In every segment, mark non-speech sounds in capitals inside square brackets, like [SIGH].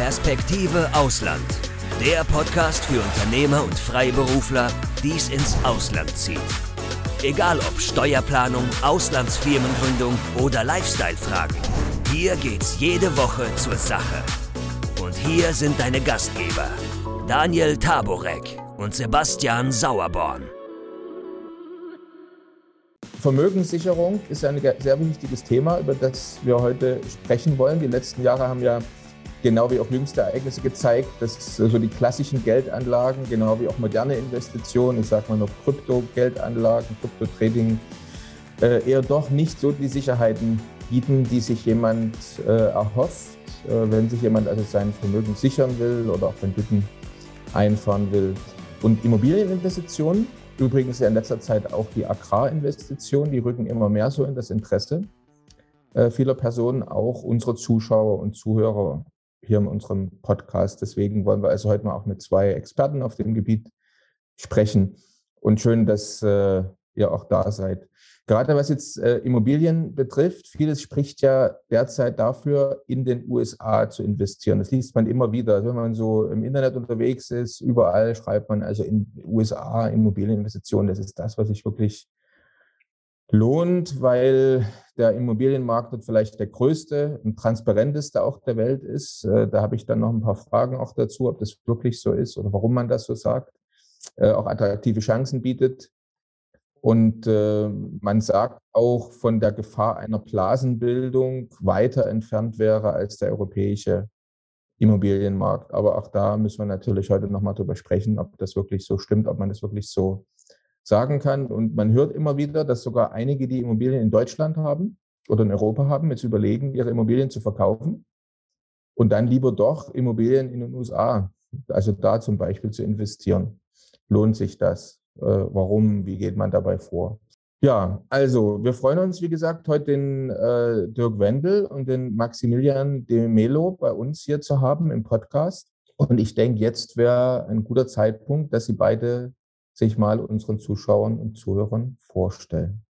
Perspektive Ausland. Der Podcast für Unternehmer und Freiberufler, die es ins Ausland zieht. Egal ob Steuerplanung, Auslandsfirmengründung oder Lifestyle-Fragen. Hier geht's jede Woche zur Sache. Und hier sind deine Gastgeber, Daniel Taborek und Sebastian Sauerborn. Vermögenssicherung ist ein sehr wichtiges Thema, über das wir heute sprechen wollen. Die letzten Jahre haben ja genau wie auch jüngste Ereignisse gezeigt, dass so die klassischen Geldanlagen, genau wie auch moderne Investitionen, ich sage mal noch Krypto-Geldanlagen, Krypto-Trading, äh, eher doch nicht so die Sicherheiten bieten, die sich jemand äh, erhofft, äh, wenn sich jemand also sein Vermögen sichern will oder auch Renditen einfahren will. Und Immobilieninvestitionen Übrigens ja in letzter Zeit auch die Agrarinvestitionen, die rücken immer mehr so in das Interesse vieler Personen, auch unserer Zuschauer und Zuhörer hier in unserem Podcast. Deswegen wollen wir also heute mal auch mit zwei Experten auf dem Gebiet sprechen. Und schön, dass äh, ihr auch da seid. Gerade was jetzt äh, Immobilien betrifft, vieles spricht ja derzeit dafür, in den USA zu investieren. Das liest man immer wieder. Also wenn man so im Internet unterwegs ist, überall schreibt man also in USA Immobilieninvestitionen. Das ist das, was sich wirklich lohnt, weil der Immobilienmarkt dort vielleicht der größte und transparenteste auch der Welt ist. Äh, da habe ich dann noch ein paar Fragen auch dazu, ob das wirklich so ist oder warum man das so sagt. Äh, auch attraktive Chancen bietet. Und äh, man sagt auch von der Gefahr einer Blasenbildung weiter entfernt wäre als der europäische Immobilienmarkt. Aber auch da müssen wir natürlich heute nochmal drüber sprechen, ob das wirklich so stimmt, ob man das wirklich so sagen kann. Und man hört immer wieder, dass sogar einige, die Immobilien in Deutschland haben oder in Europa haben, jetzt überlegen, ihre Immobilien zu verkaufen und dann lieber doch Immobilien in den USA, also da zum Beispiel zu investieren. Lohnt sich das? Äh, warum, wie geht man dabei vor. Ja, also wir freuen uns, wie gesagt, heute den äh, Dirk Wendel und den Maximilian de Melo bei uns hier zu haben im Podcast. Und ich denke, jetzt wäre ein guter Zeitpunkt, dass Sie beide sich mal unseren Zuschauern und Zuhörern vorstellen.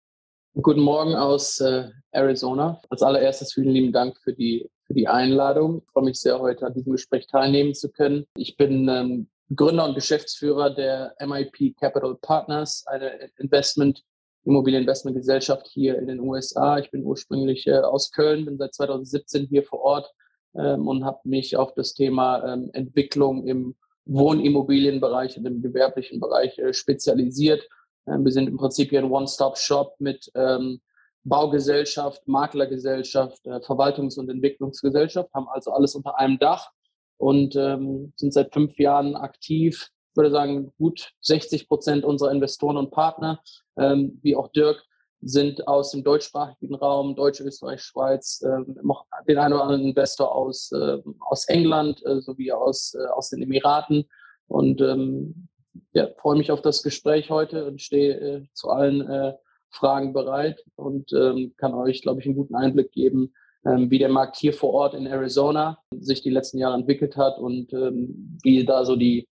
Guten Morgen aus äh, Arizona. Als allererstes vielen lieben Dank für die, für die Einladung. Ich freue mich sehr, heute an diesem Gespräch teilnehmen zu können. Ich bin ähm, Gründer und Geschäftsführer der MIP Capital Partners, eine Investment, Immobilieninvestmentgesellschaft hier in den USA. Ich bin ursprünglich äh, aus Köln, bin seit 2017 hier vor Ort ähm, und habe mich auf das Thema ähm, Entwicklung im Wohnimmobilienbereich und im gewerblichen Bereich äh, spezialisiert. Ähm, wir sind im Prinzip hier ein One-Stop-Shop mit ähm, Baugesellschaft, Maklergesellschaft, äh, Verwaltungs- und Entwicklungsgesellschaft, haben also alles unter einem Dach und ähm, sind seit fünf Jahren aktiv. Ich würde sagen, gut 60 Prozent unserer Investoren und Partner, wie auch Dirk, sind aus dem deutschsprachigen Raum, Deutsch, Österreich, Schweiz, ähm, noch den einen oder anderen Investor aus, äh, aus England äh, sowie aus, äh, aus den Emiraten. Und ähm, ja, freue mich auf das Gespräch heute und stehe äh, zu allen äh, Fragen bereit und ähm, kann euch, glaube ich, einen guten Einblick geben, ähm, wie der Markt hier vor Ort in Arizona sich die letzten Jahre entwickelt hat und ähm, wie da so die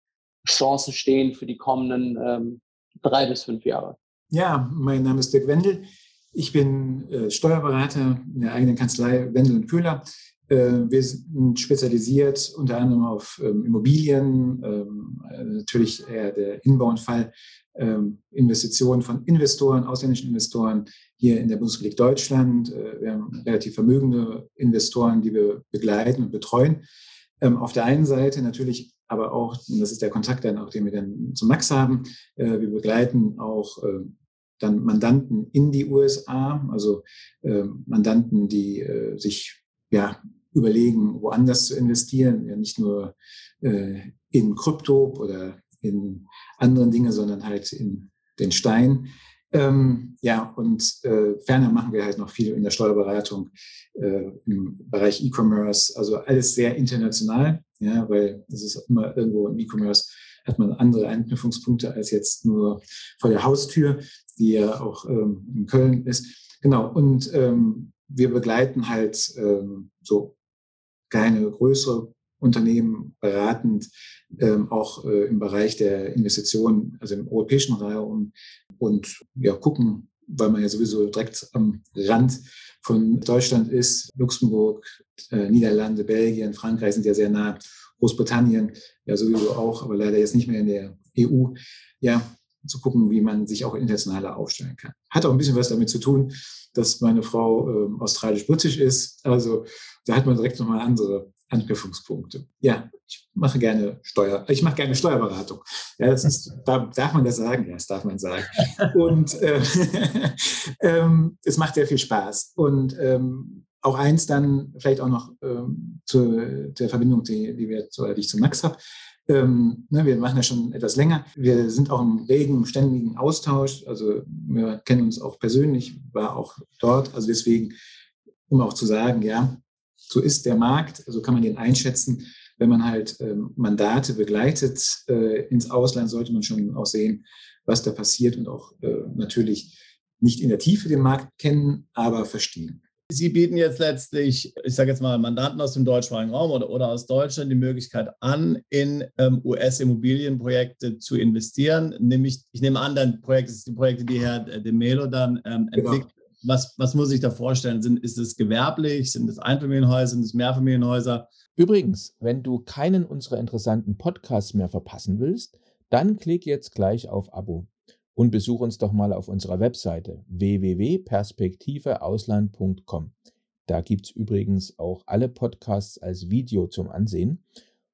Chancen stehen für die kommenden ähm, drei bis fünf Jahre. Ja, mein Name ist Dirk Wendel. Ich bin äh, Steuerberater in der eigenen Kanzlei Wendel und Köhler. Äh, wir sind spezialisiert unter anderem auf ähm, Immobilien, ähm, natürlich eher der Inbound-Fall, ähm, Investitionen von Investoren, ausländischen Investoren hier in der Bundesrepublik Deutschland. Äh, wir haben relativ vermögende Investoren, die wir begleiten und betreuen. Ähm, auf der einen Seite natürlich aber auch, das ist der Kontakt dann auch, den wir dann zu Max haben, äh, wir begleiten auch äh, dann Mandanten in die USA, also Mandanten, die sich ja überlegen, woanders zu investieren, ja nicht nur in Krypto oder in anderen Dinge, sondern halt in den Stein. Ähm, ja, und äh, ferner machen wir halt noch viel in der Steuerberatung äh, im Bereich E-Commerce, also alles sehr international, ja, weil es ist immer irgendwo im E-Commerce hat man andere Anknüpfungspunkte als jetzt nur vor der Haustür, die ja auch ähm, in Köln ist. Genau, und ähm, wir begleiten halt ähm, so kleine, größere Unternehmen beratend, ähm, auch äh, im Bereich der Investitionen, also im europäischen Raum und ja, gucken, weil man ja sowieso direkt am Rand von Deutschland ist. Luxemburg, äh, Niederlande, Belgien, Frankreich sind ja sehr nah. Großbritannien ja sowieso auch, aber leider jetzt nicht mehr in der EU. Ja, zu gucken, wie man sich auch internationaler aufstellen kann. Hat auch ein bisschen was damit zu tun, dass meine Frau äh, australisch-britisch ist. Also da hat man direkt nochmal andere Anknüpfungspunkte. Ja, ich mache gerne Steuer, ich mache gerne Steuerberatung. Ja, das ist, da, darf man das sagen? Ja, das darf man sagen. Und äh, [LAUGHS] ähm, es macht sehr viel Spaß. Und ähm, auch eins dann vielleicht auch noch ähm, zu der Verbindung, die, die, wir, die ich zu Max habe. Ähm, ne, wir machen das schon etwas länger. Wir sind auch im regen, ständigen Austausch. Also wir kennen uns auch persönlich, war auch dort. Also deswegen, um auch zu sagen, ja, so ist der Markt, so kann man den einschätzen. Wenn man halt ähm, Mandate begleitet äh, ins Ausland, sollte man schon auch sehen, was da passiert und auch äh, natürlich nicht in der Tiefe den Markt kennen, aber verstehen. Sie bieten jetzt letztlich, ich sage jetzt mal, Mandanten aus dem deutschsprachigen Raum oder, oder aus Deutschland die Möglichkeit an, in ähm, US-Immobilienprojekte zu investieren. Nämlich, ich nehme an, dann Projekte, die Projekte, die Herr De Melo dann ähm, genau. entwickelt. Was, was muss ich da vorstellen? Sind, ist es gewerblich? Sind es Einfamilienhäuser? Sind es Mehrfamilienhäuser? Übrigens, wenn du keinen unserer interessanten Podcasts mehr verpassen willst, dann klick jetzt gleich auf Abo und besuch uns doch mal auf unserer Webseite www.perspektiveausland.com. Da gibt es übrigens auch alle Podcasts als Video zum Ansehen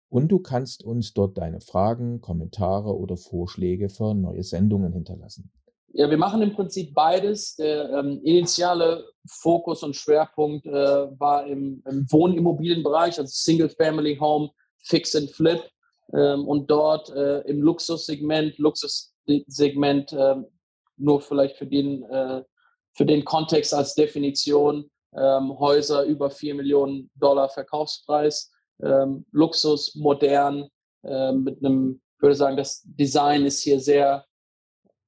und du kannst uns dort deine Fragen, Kommentare oder Vorschläge für neue Sendungen hinterlassen. Ja, wir machen im Prinzip beides. Der ähm, initiale Fokus und Schwerpunkt äh, war im, im Wohnimmobilienbereich, also Single Family Home, Fix and Flip ähm, und dort äh, im Luxussegment, Luxus Segment ähm, nur vielleicht für den, äh, für den Kontext als Definition. Ähm, Häuser über 4 Millionen Dollar Verkaufspreis, ähm, Luxus, modern, äh, mit einem, ich würde sagen, das Design ist hier sehr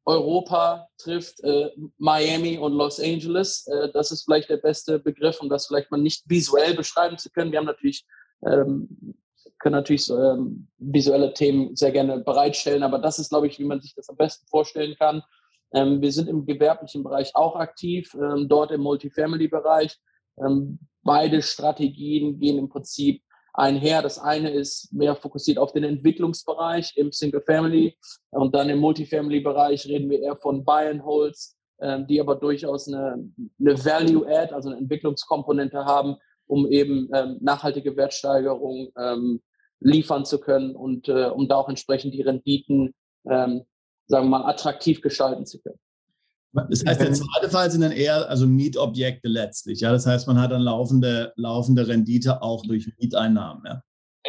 Europa trifft äh, Miami und Los Angeles. Äh, das ist vielleicht der beste Begriff, um das vielleicht mal nicht visuell beschreiben zu können. Wir haben natürlich ähm, können natürlich ähm, visuelle Themen sehr gerne bereitstellen, aber das ist, glaube ich, wie man sich das am besten vorstellen kann. Ähm, wir sind im gewerblichen Bereich auch aktiv, ähm, dort im Multifamily-Bereich. Ähm, beide Strategien gehen im Prinzip einher. Das eine ist mehr fokussiert auf den Entwicklungsbereich im Single-Family und dann im Multifamily-Bereich reden wir eher von Buy and Holds, ähm, die aber durchaus eine, eine Value-Add, also eine Entwicklungskomponente haben, um eben ähm, nachhaltige Wertsteigerung ähm, liefern zu können und äh, um da auch entsprechend die Renditen, ähm, sagen wir mal, attraktiv gestalten zu können. Das heißt, der zweite Fall sind dann eher also Mietobjekte letztlich. Ja, das heißt, man hat dann laufende, laufende Rendite auch durch Mieteinnahmen. Ja.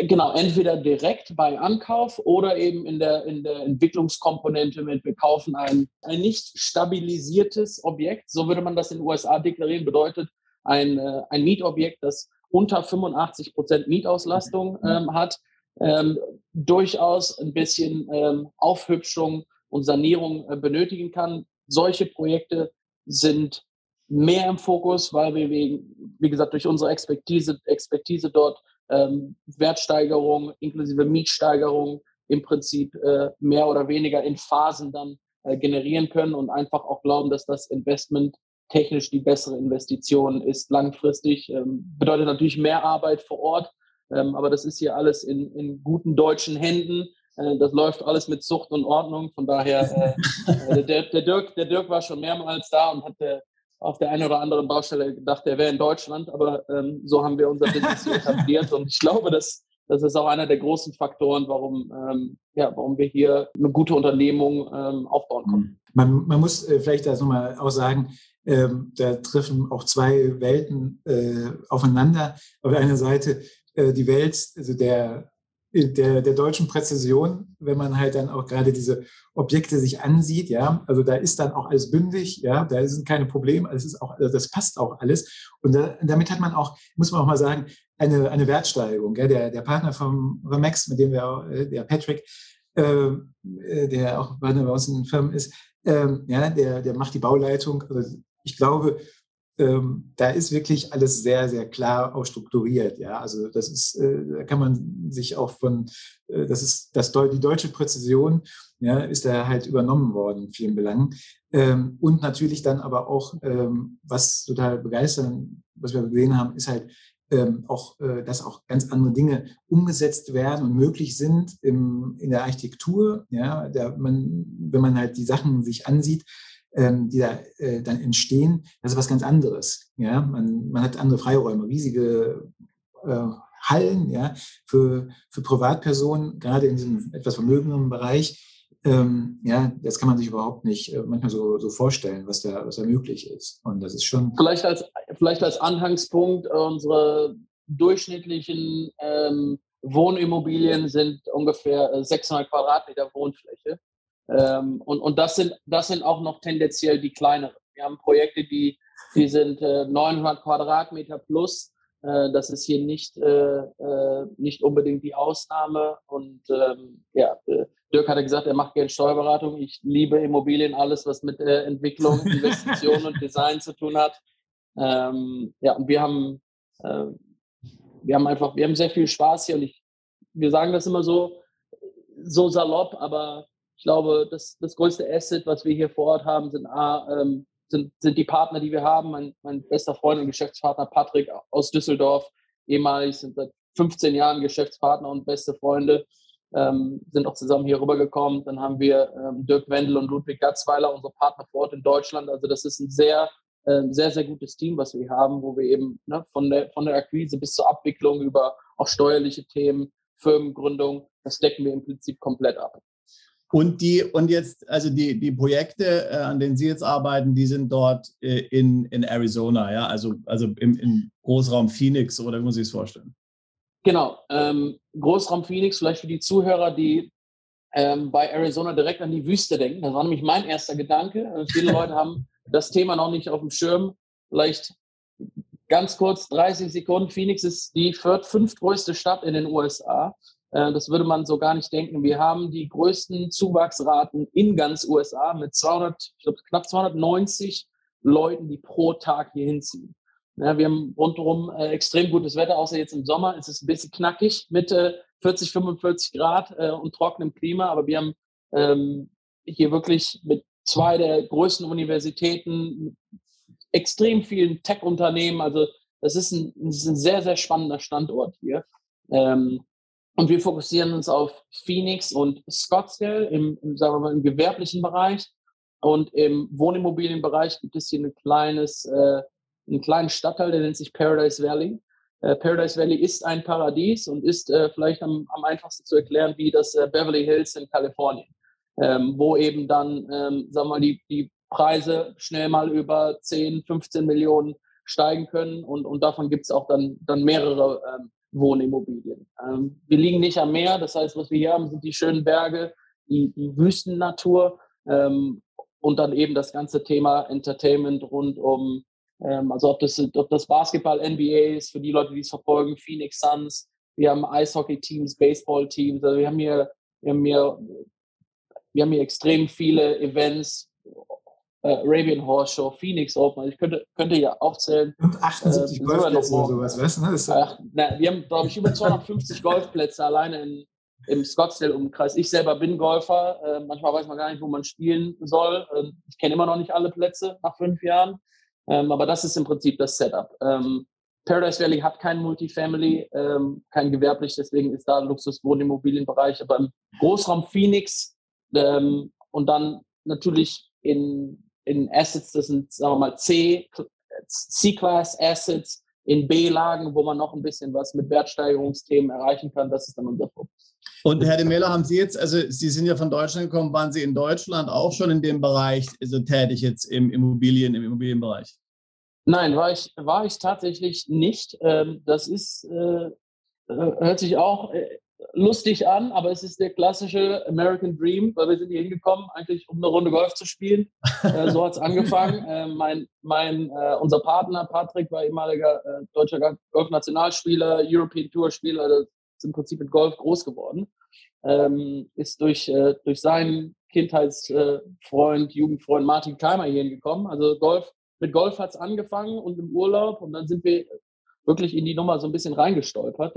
Genau, entweder direkt bei Ankauf oder eben in der, in der Entwicklungskomponente mit, wir kaufen ein, ein nicht stabilisiertes Objekt, so würde man das in den USA deklarieren, bedeutet ein, äh, ein Mietobjekt, das unter 85 Prozent Mietauslastung mhm. ähm, hat, ähm, durchaus ein bisschen ähm, Aufhübschung und Sanierung äh, benötigen kann. Solche Projekte sind mehr im Fokus, weil wir, wegen, wie gesagt, durch unsere Expertise, Expertise dort ähm, Wertsteigerung inklusive Mietsteigerung im Prinzip äh, mehr oder weniger in Phasen dann äh, generieren können und einfach auch glauben, dass das Investment technisch die bessere Investition ist langfristig. Ähm, bedeutet natürlich mehr Arbeit vor Ort, ähm, aber das ist hier alles in, in guten deutschen Händen. Äh, das läuft alles mit Zucht und Ordnung. Von daher, [LAUGHS] äh, der, der, Dirk, der Dirk war schon mehrmals da und hat der, auf der einen oder anderen Baustelle gedacht, er wäre in Deutschland, aber ähm, so haben wir unser Business hier [LAUGHS] etabliert und ich glaube, dass das ist auch einer der großen Faktoren, warum, ähm, ja, warum wir hier eine gute Unternehmung ähm, aufbauen können. Man, man muss äh, vielleicht das nochmal auch sagen, ähm, da treffen auch zwei Welten äh, aufeinander. Auf der einen Seite äh, die Welt also der, der, der deutschen Präzision, wenn man halt dann auch gerade diese Objekte sich ansieht, ja, also da ist dann auch alles bündig, ja, da sind keine Probleme, es ist auch, also das passt auch alles. Und da, damit hat man auch, muss man auch mal sagen, eine, eine Wertsteigerung. Ja, der, der Partner vom Max, mit dem wir auch, äh, der Patrick, ähm, äh, der auch bei uns in den Firmen ist, ähm, ja, der, der macht die Bauleitung. Also ich glaube, ähm, da ist wirklich alles sehr, sehr klar auch strukturiert. Ja, also das ist, äh, da kann man sich auch von, äh, das ist das, die deutsche Präzision, ja, ist da halt übernommen worden in vielen Belangen. Ähm, und natürlich dann aber auch, ähm, was total begeistern, was wir gesehen haben, ist halt ähm, auch, äh, dass auch ganz andere Dinge umgesetzt werden und möglich sind im, in der Architektur. Ja, der man, wenn man halt die Sachen sich ansieht, ähm, die da äh, dann entstehen, das ist was ganz anderes. Ja, man, man hat andere Freiräume, riesige äh, Hallen, ja, für, für Privatpersonen, gerade in diesem etwas vermögenderen Bereich. Ähm, ja, das kann man sich überhaupt nicht äh, manchmal so, so vorstellen, was da, was da möglich ist. Und das ist schon. Vielleicht als, vielleicht als Anhangspunkt, unsere durchschnittlichen ähm, Wohnimmobilien sind ungefähr 600 Quadratmeter Wohnfläche. Ähm, und und das, sind, das sind auch noch tendenziell die kleineren. Wir haben Projekte, die, die sind äh, 900 Quadratmeter plus. Äh, das ist hier nicht, äh, äh nicht unbedingt die Ausnahme. Und ähm, ja, äh, Dirk hatte gesagt, er macht gerne Steuerberatung. Ich liebe Immobilien, alles, was mit äh, Entwicklung, [LAUGHS] Investition und Design zu tun hat. Ähm, ja, und wir haben, wir haben einfach, wir haben sehr viel Spaß hier und ich, wir sagen das immer so, so salopp, aber ich glaube, das, das größte Asset, was wir hier vor Ort haben, sind, ähm, sind, sind die Partner, die wir haben. Mein, mein bester Freund und Geschäftspartner Patrick aus Düsseldorf, ehemalig sind seit 15 Jahren Geschäftspartner und beste Freunde, ähm, sind auch zusammen hier rübergekommen. Dann haben wir ähm, Dirk Wendel und Ludwig Gatzweiler, unsere Partner vor Ort in Deutschland. Also das ist ein sehr, äh, sehr, sehr gutes Team, was wir haben, wo wir eben ne, von, der, von der Akquise bis zur Abwicklung über auch steuerliche Themen, Firmengründung, das decken wir im Prinzip komplett ab. Und die, und jetzt, also die, die Projekte, äh, an denen Sie jetzt arbeiten, die sind dort äh, in, in Arizona, ja, also, also im, im Großraum Phoenix oder wie muss ich es vorstellen? Genau, ähm, Großraum Phoenix, vielleicht für die Zuhörer, die ähm, bei Arizona direkt an die Wüste denken. Das war nämlich mein erster Gedanke. Äh, viele Leute haben das Thema noch nicht auf dem Schirm. Vielleicht ganz kurz, 30 Sekunden. Phoenix ist die viert, fünftgrößte Stadt in den USA. Äh, das würde man so gar nicht denken. Wir haben die größten Zuwachsraten in ganz USA mit 200, ich glaube, knapp 290 Leuten, die pro Tag hier hinziehen. Ja, wir haben rundherum äh, extrem gutes Wetter, außer jetzt im Sommer. Es ist ein bisschen knackig mit äh, 40, 45 Grad äh, und trockenem Klima, aber wir haben ähm, hier wirklich mit zwei der größten Universitäten, extrem vielen Tech-Unternehmen. Also das ist, ein, das ist ein sehr, sehr spannender Standort hier. Ähm, und wir fokussieren uns auf Phoenix und Scottsdale im, im, sagen wir mal, im gewerblichen Bereich. Und im Wohnimmobilienbereich gibt es hier ein kleines, äh, einen kleinen Stadtteil, der nennt sich Paradise Valley. Äh, Paradise Valley ist ein Paradies und ist äh, vielleicht am, am, einfachsten zu erklären wie das äh, Beverly Hills in Kalifornien, ähm, wo eben dann, ähm, sagen wir mal, die, die Preise schnell mal über 10, 15 Millionen steigen können und, und davon gibt es auch dann, dann mehrere ähm, Wohnimmobilien. Ähm, wir liegen nicht am Meer, das heißt, was wir hier haben, sind die schönen Berge, die, die Wüstennatur ähm, und dann eben das ganze Thema Entertainment rund um, ähm, also ob das, ob das Basketball NBA ist, für die Leute, die es verfolgen, Phoenix Suns, wir haben Eishockey-Teams, Baseball-Teams, also wir haben hier, wir haben hier, wir haben hier extrem viele Events, Arabian Horse Show, Phoenix Open. Also ich könnte, könnte ja aufzählen. Und 78 äh, Golfplätze oder sowas, weißt du? Das Ach, na, wir haben, glaube ich, über 250 [LAUGHS] Golfplätze alleine in, im Scottsdale-Umkreis. Ich selber bin Golfer. Äh, manchmal weiß man gar nicht, wo man spielen soll. Äh, ich kenne immer noch nicht alle Plätze nach fünf Jahren. Ähm, aber das ist im Prinzip das Setup. Ähm, Paradise Valley hat kein Multifamily, ähm, kein gewerblich, deswegen ist da Luxus-Wohnimmobilienbereich. Aber im Großraum Phoenix ähm, und dann natürlich in in Assets, das sind, sagen wir mal, C, C-Class Assets in B-Lagen, wo man noch ein bisschen was mit Wertsteigerungsthemen erreichen kann. Das ist dann unser Fokus. Und Herr de Melo, haben Sie jetzt, also Sie sind ja von Deutschland gekommen, waren Sie in Deutschland auch schon in dem Bereich also tätig jetzt im Immobilien, im Immobilienbereich? Nein, war ich, war ich tatsächlich nicht. Ähm, das ist, äh, hört sich auch äh, lustig an, aber es ist der klassische American Dream, weil wir sind hier hingekommen, eigentlich um eine Runde Golf zu spielen. Äh, so hat es angefangen. [LAUGHS] Äh, mein, mein, äh, unser Partner Patrick war ehemaliger äh, deutscher Golf-Nationalspieler, European Tour-Spieler, also ist im Prinzip mit Golf groß geworden. Ähm, ist durch, äh, durch seinen Kindheitsfreund, Jugendfreund Martin Keimer hier hingekommen. Also Golf mit Golf hat es angefangen und im Urlaub und dann sind wir wirklich in die Nummer so ein bisschen reingestolpert.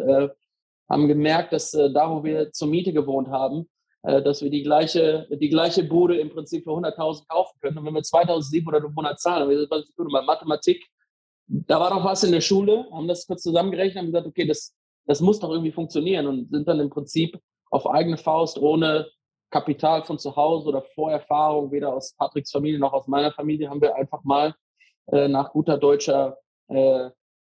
Haben gemerkt, dass äh, da, wo wir zur Miete gewohnt haben, äh, dass wir die gleiche, die gleiche Bude im Prinzip für 100.000 kaufen können. Und wenn wir 2.700 im Monat zahlen, dann wir was bei Mathematik, da war doch was in der Schule, haben das kurz zusammengerechnet und gesagt, okay, das, das muss doch irgendwie funktionieren und sind dann im Prinzip auf eigene Faust ohne Kapital von zu Hause oder Vorerfahrung, weder aus Patricks Familie noch aus meiner Familie, haben wir einfach mal äh, nach guter deutscher äh,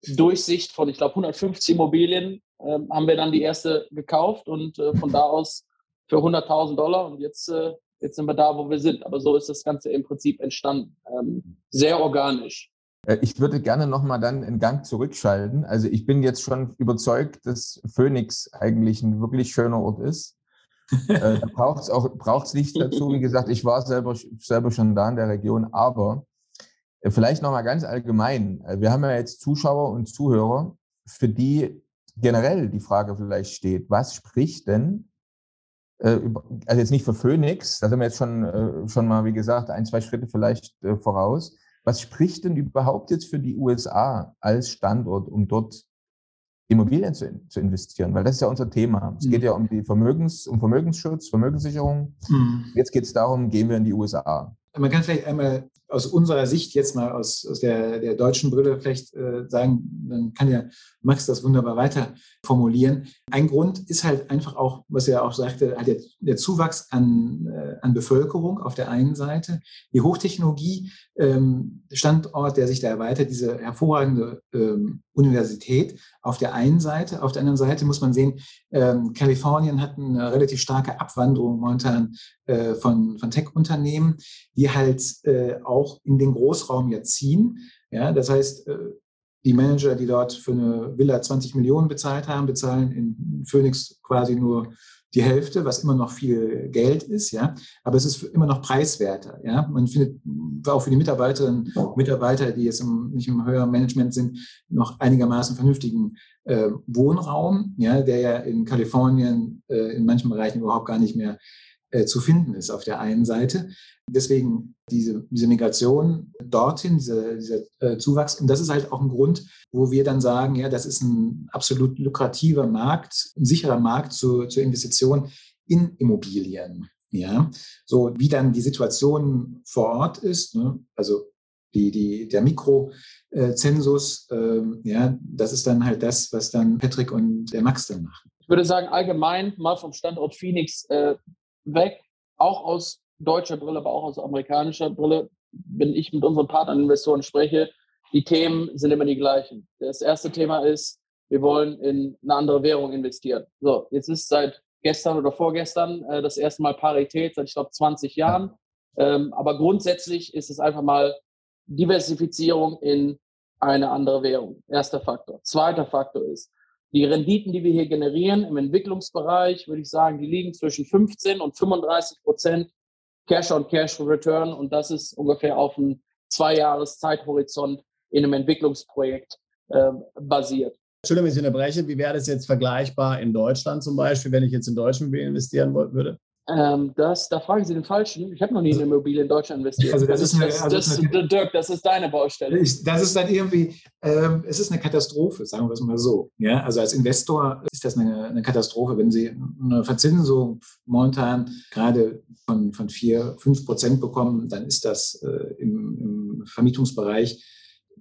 Durchsicht von, ich glaube, 150 Immobilien äh, haben wir dann die erste gekauft und äh, von da aus für 100.000 Dollar und jetzt, äh, jetzt sind wir da, wo wir sind. Aber so ist das Ganze im Prinzip entstanden. Ähm, sehr organisch. Äh, ich würde gerne nochmal dann in Gang zurückschalten. Also ich bin jetzt schon überzeugt, dass Phoenix eigentlich ein wirklich schöner Ort ist. [LAUGHS] da braucht es auch braucht's nichts dazu. Wie gesagt, ich war selber, selber schon da in der Region, aber Vielleicht nochmal ganz allgemein. Wir haben ja jetzt Zuschauer und Zuhörer, für die generell die Frage vielleicht steht, was spricht denn, äh, also jetzt nicht für Phoenix, da sind wir jetzt schon, äh, schon mal, wie gesagt, ein, zwei Schritte vielleicht äh, voraus. Was spricht denn überhaupt jetzt für die USA als Standort, um dort Immobilien zu, zu investieren? Weil das ist ja unser Thema. Es geht mhm. ja um die Vermögens, um Vermögensschutz, Vermögenssicherung. Mhm. Jetzt geht es darum, gehen wir in die USA. Man kann vielleicht einmal aus unserer Sicht jetzt mal aus, aus der, der deutschen Brille vielleicht äh, sagen, dann kann ja Max das wunderbar weiter formulieren. Ein Grund ist halt einfach auch, was er auch sagte, halt der, der Zuwachs an, äh, an Bevölkerung auf der einen Seite, die Hochtechnologie, ähm, Standort, der sich da erweitert, diese hervorragende ähm, Universität auf der einen Seite. Auf der anderen Seite muss man sehen, ähm, Kalifornien hat eine relativ starke Abwanderung momentan äh, von, von Tech-Unternehmen, die halt äh, auch in den Großraum ja ziehen. Ja, das heißt, äh, die Manager, die dort für eine Villa 20 Millionen bezahlt haben, bezahlen in Phoenix quasi nur die Hälfte, was immer noch viel Geld ist, ja. Aber es ist immer noch preiswerter, ja. Man findet auch für die Mitarbeiterinnen und Mitarbeiter, die jetzt im, nicht im höheren Management sind, noch einigermaßen vernünftigen äh, Wohnraum, ja, der ja in Kalifornien äh, in manchen Bereichen überhaupt gar nicht mehr äh, zu finden ist auf der einen Seite. Deswegen diese, diese Migration dorthin, dieser, dieser äh, Zuwachs. Und das ist halt auch ein Grund, wo wir dann sagen, ja, das ist ein absolut lukrativer Markt, ein sicherer Markt zur, zur Investition in Immobilien. Ja, so wie dann die Situation vor Ort ist, ne? also die, die, der Mikrozensus, äh, ja, das ist dann halt das, was dann Patrick und der Max dann machen. Ich würde sagen, allgemein mal vom Standort Phoenix äh, weg, auch aus deutscher Brille, aber auch aus amerikanischer Brille, wenn ich mit unseren Partnern, Investoren spreche, die Themen sind immer die gleichen. Das erste Thema ist, wir wollen in eine andere Währung investieren. So, jetzt ist seit gestern oder vorgestern äh, das erste Mal Parität, seit ich glaube 20 Jahren. Ähm, aber grundsätzlich ist es einfach mal Diversifizierung in eine andere Währung. Erster Faktor. Zweiter Faktor ist, die Renditen, die wir hier generieren im Entwicklungsbereich, würde ich sagen, die liegen zwischen 15 und 35 Prozent Cash-on-Cash-Return und das ist ungefähr auf einem Zwei-Jahres-Zeithorizont in einem Entwicklungsprojekt äh, basiert. Entschuldigung, wenn ich unterbreche, wie wäre das jetzt vergleichbar in Deutschland zum Beispiel, wenn ich jetzt in Immobilien investieren würde? Ähm, das, da fragen Sie den Falschen. Ich habe noch nie in eine Immobilie in Deutschland investiert. Also das, das, ist eine, also das, das, Dirk, das ist deine Baustelle. Ich, das ist dann irgendwie, ähm, es ist eine Katastrophe, sagen wir es mal so. Ja, also als Investor ist das eine, eine Katastrophe, wenn Sie eine Verzinsung momentan gerade von, von 4, 5 Prozent bekommen, dann ist das äh, im, im Vermietungsbereich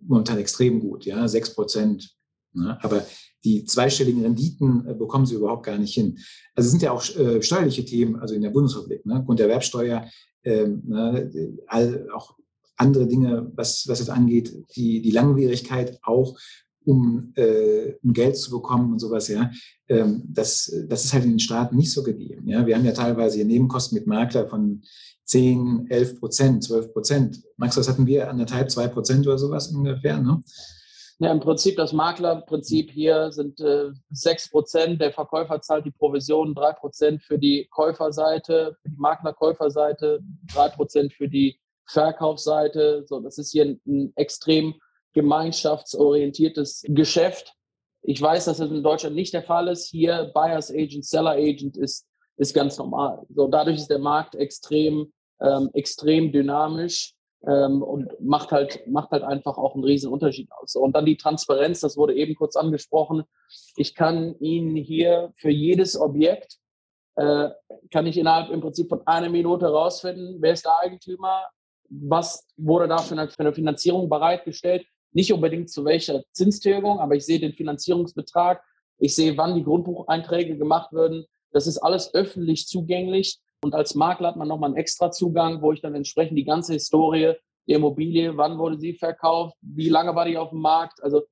momentan extrem gut. Ja, 6 Prozent. Ja, aber die zweistelligen Renditen äh, bekommen sie überhaupt gar nicht hin. Also es sind ja auch äh, steuerliche Themen, also in der Bundesrepublik, ne? Grunderwerbsteuer, ähm, ne? all, auch andere Dinge, was, was es angeht, die, die Langwierigkeit auch, um, äh, um Geld zu bekommen und sowas, ja, ähm, das, das ist halt in den Staaten nicht so gegeben. Ja? Wir haben ja teilweise hier Nebenkosten mit Makler von 10, 11 Prozent, 12 Prozent. Max, was hatten wir? Anderthalb, zwei Prozent oder sowas ungefähr, ne? Ja, im Prinzip das Maklerprinzip hier sind äh, 6%. Der Verkäufer zahlt die Provision, 3% für die Käuferseite, für die Maklerkäuferseite, 3% für die Verkaufsseite. So, das ist hier ein, ein extrem gemeinschaftsorientiertes Geschäft. Ich weiß, dass das in Deutschland nicht der Fall ist. Hier Buyers Agent, Seller Agent ist, ist ganz normal. So, dadurch ist der Markt extrem, ähm, extrem dynamisch. Ähm, und macht halt, macht halt einfach auch einen riesen Unterschied aus. Und dann die Transparenz, das wurde eben kurz angesprochen. Ich kann Ihnen hier für jedes Objekt, äh, kann ich innerhalb im Prinzip von einer Minute rausfinden, wer ist der Eigentümer, was wurde da für eine Finanzierung bereitgestellt. Nicht unbedingt zu welcher Zinstilgung, aber ich sehe den Finanzierungsbetrag, ich sehe, wann die Grundbucheinträge gemacht würden. Das ist alles öffentlich zugänglich. Und als Makler hat man nochmal einen extra Zugang, wo ich dann entsprechend die ganze Historie der Immobilie, wann wurde sie verkauft, wie lange war die auf dem Markt. Also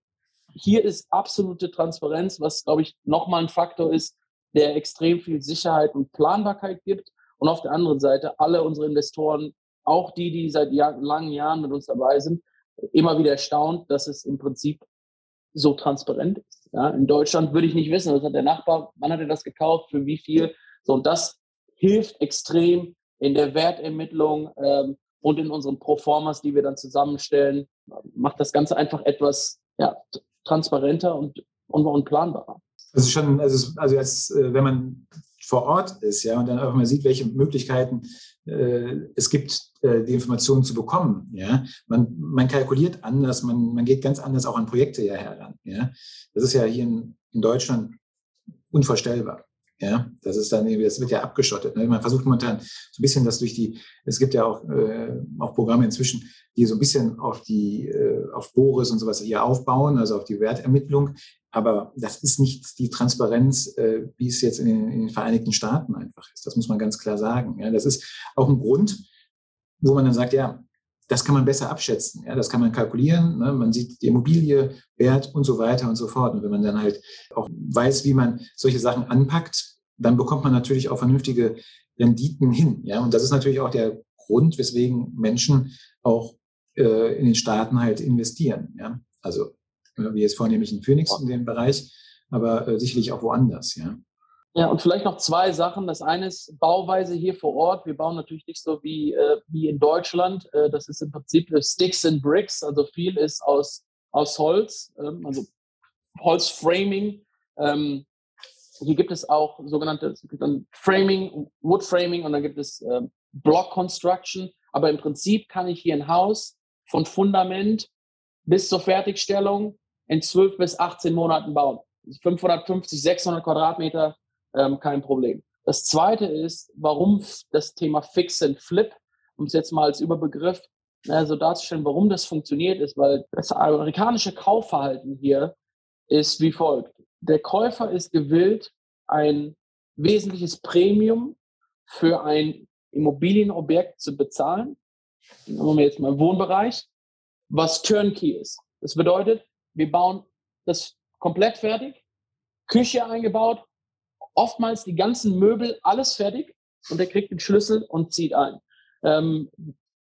hier ist absolute Transparenz, was, glaube ich, nochmal ein Faktor ist, der extrem viel Sicherheit und Planbarkeit gibt. Und auf der anderen Seite alle unsere Investoren, auch die, die seit Jahr, langen Jahren mit uns dabei sind, immer wieder erstaunt, dass es im Prinzip so transparent ist. Ja, in Deutschland würde ich nicht wissen, was hat der Nachbar, wann hat er das gekauft, für wie viel. So, und das hilft extrem in der Wertermittlung ähm, und in unseren Proformas, die wir dann zusammenstellen, macht das Ganze einfach etwas ja, transparenter und, und, und planbarer. Also schon, also, also als, äh, wenn man vor Ort ist, ja, und dann auch mal sieht, welche Möglichkeiten äh, es gibt, äh, die Informationen zu bekommen, ja. Man, man kalkuliert anders, man, man geht ganz anders auch an Projekte ja heran, ja. Das ist ja hier in, in Deutschland unvorstellbar. Ja, das ist dann irgendwie, das wird ja abgeschottet. Ne? Man versucht momentan so ein bisschen das durch die, es gibt ja auch, äh, auch Programme inzwischen, die so ein bisschen auf die, äh, auf Boris und sowas hier aufbauen, also auf die Wertermittlung. Aber das ist nicht die Transparenz, äh, wie es jetzt in den, in den Vereinigten Staaten einfach ist. Das muss man ganz klar sagen. Ja, das ist auch ein Grund, wo man dann sagt, ja, das kann man besser abschätzen. Ja, das kann man kalkulieren. Ne? Man sieht die Immobilie, Wert und so weiter und so fort. Und wenn man dann halt auch weiß, wie man solche Sachen anpackt, dann bekommt man natürlich auch vernünftige Renditen hin. Ja, und das ist natürlich auch der Grund, weswegen Menschen auch äh, in den Staaten halt investieren. Ja, also äh, wie jetzt vornehmlich in Phoenix in dem Bereich, aber äh, sicherlich auch woanders. Ja. Ja, und vielleicht noch zwei Sachen. Das eine ist Bauweise hier vor Ort. Wir bauen natürlich nicht so wie, äh, wie in Deutschland. Äh, das ist im Prinzip Sticks and Bricks, also viel ist aus, aus Holz, ähm, also Holzframing. Ähm, hier gibt es auch sogenannte Framing, Wood Framing und dann gibt es ähm, Block Construction. Aber im Prinzip kann ich hier ein Haus von Fundament bis zur Fertigstellung in 12 bis 18 Monaten bauen. 550, 600 Quadratmeter ähm, kein Problem. Das zweite ist, warum das Thema Fix and Flip, um es jetzt mal als Überbegriff äh, so darzustellen, warum das funktioniert, ist, weil das amerikanische Kaufverhalten hier ist wie folgt. Der Käufer ist gewillt, ein wesentliches Premium für ein Immobilienobjekt zu bezahlen. Nehmen wir jetzt mal Wohnbereich, was Turnkey ist. Das bedeutet, wir bauen das komplett fertig, Küche eingebaut, oftmals die ganzen Möbel, alles fertig und er kriegt den Schlüssel und zieht ein. Ähm,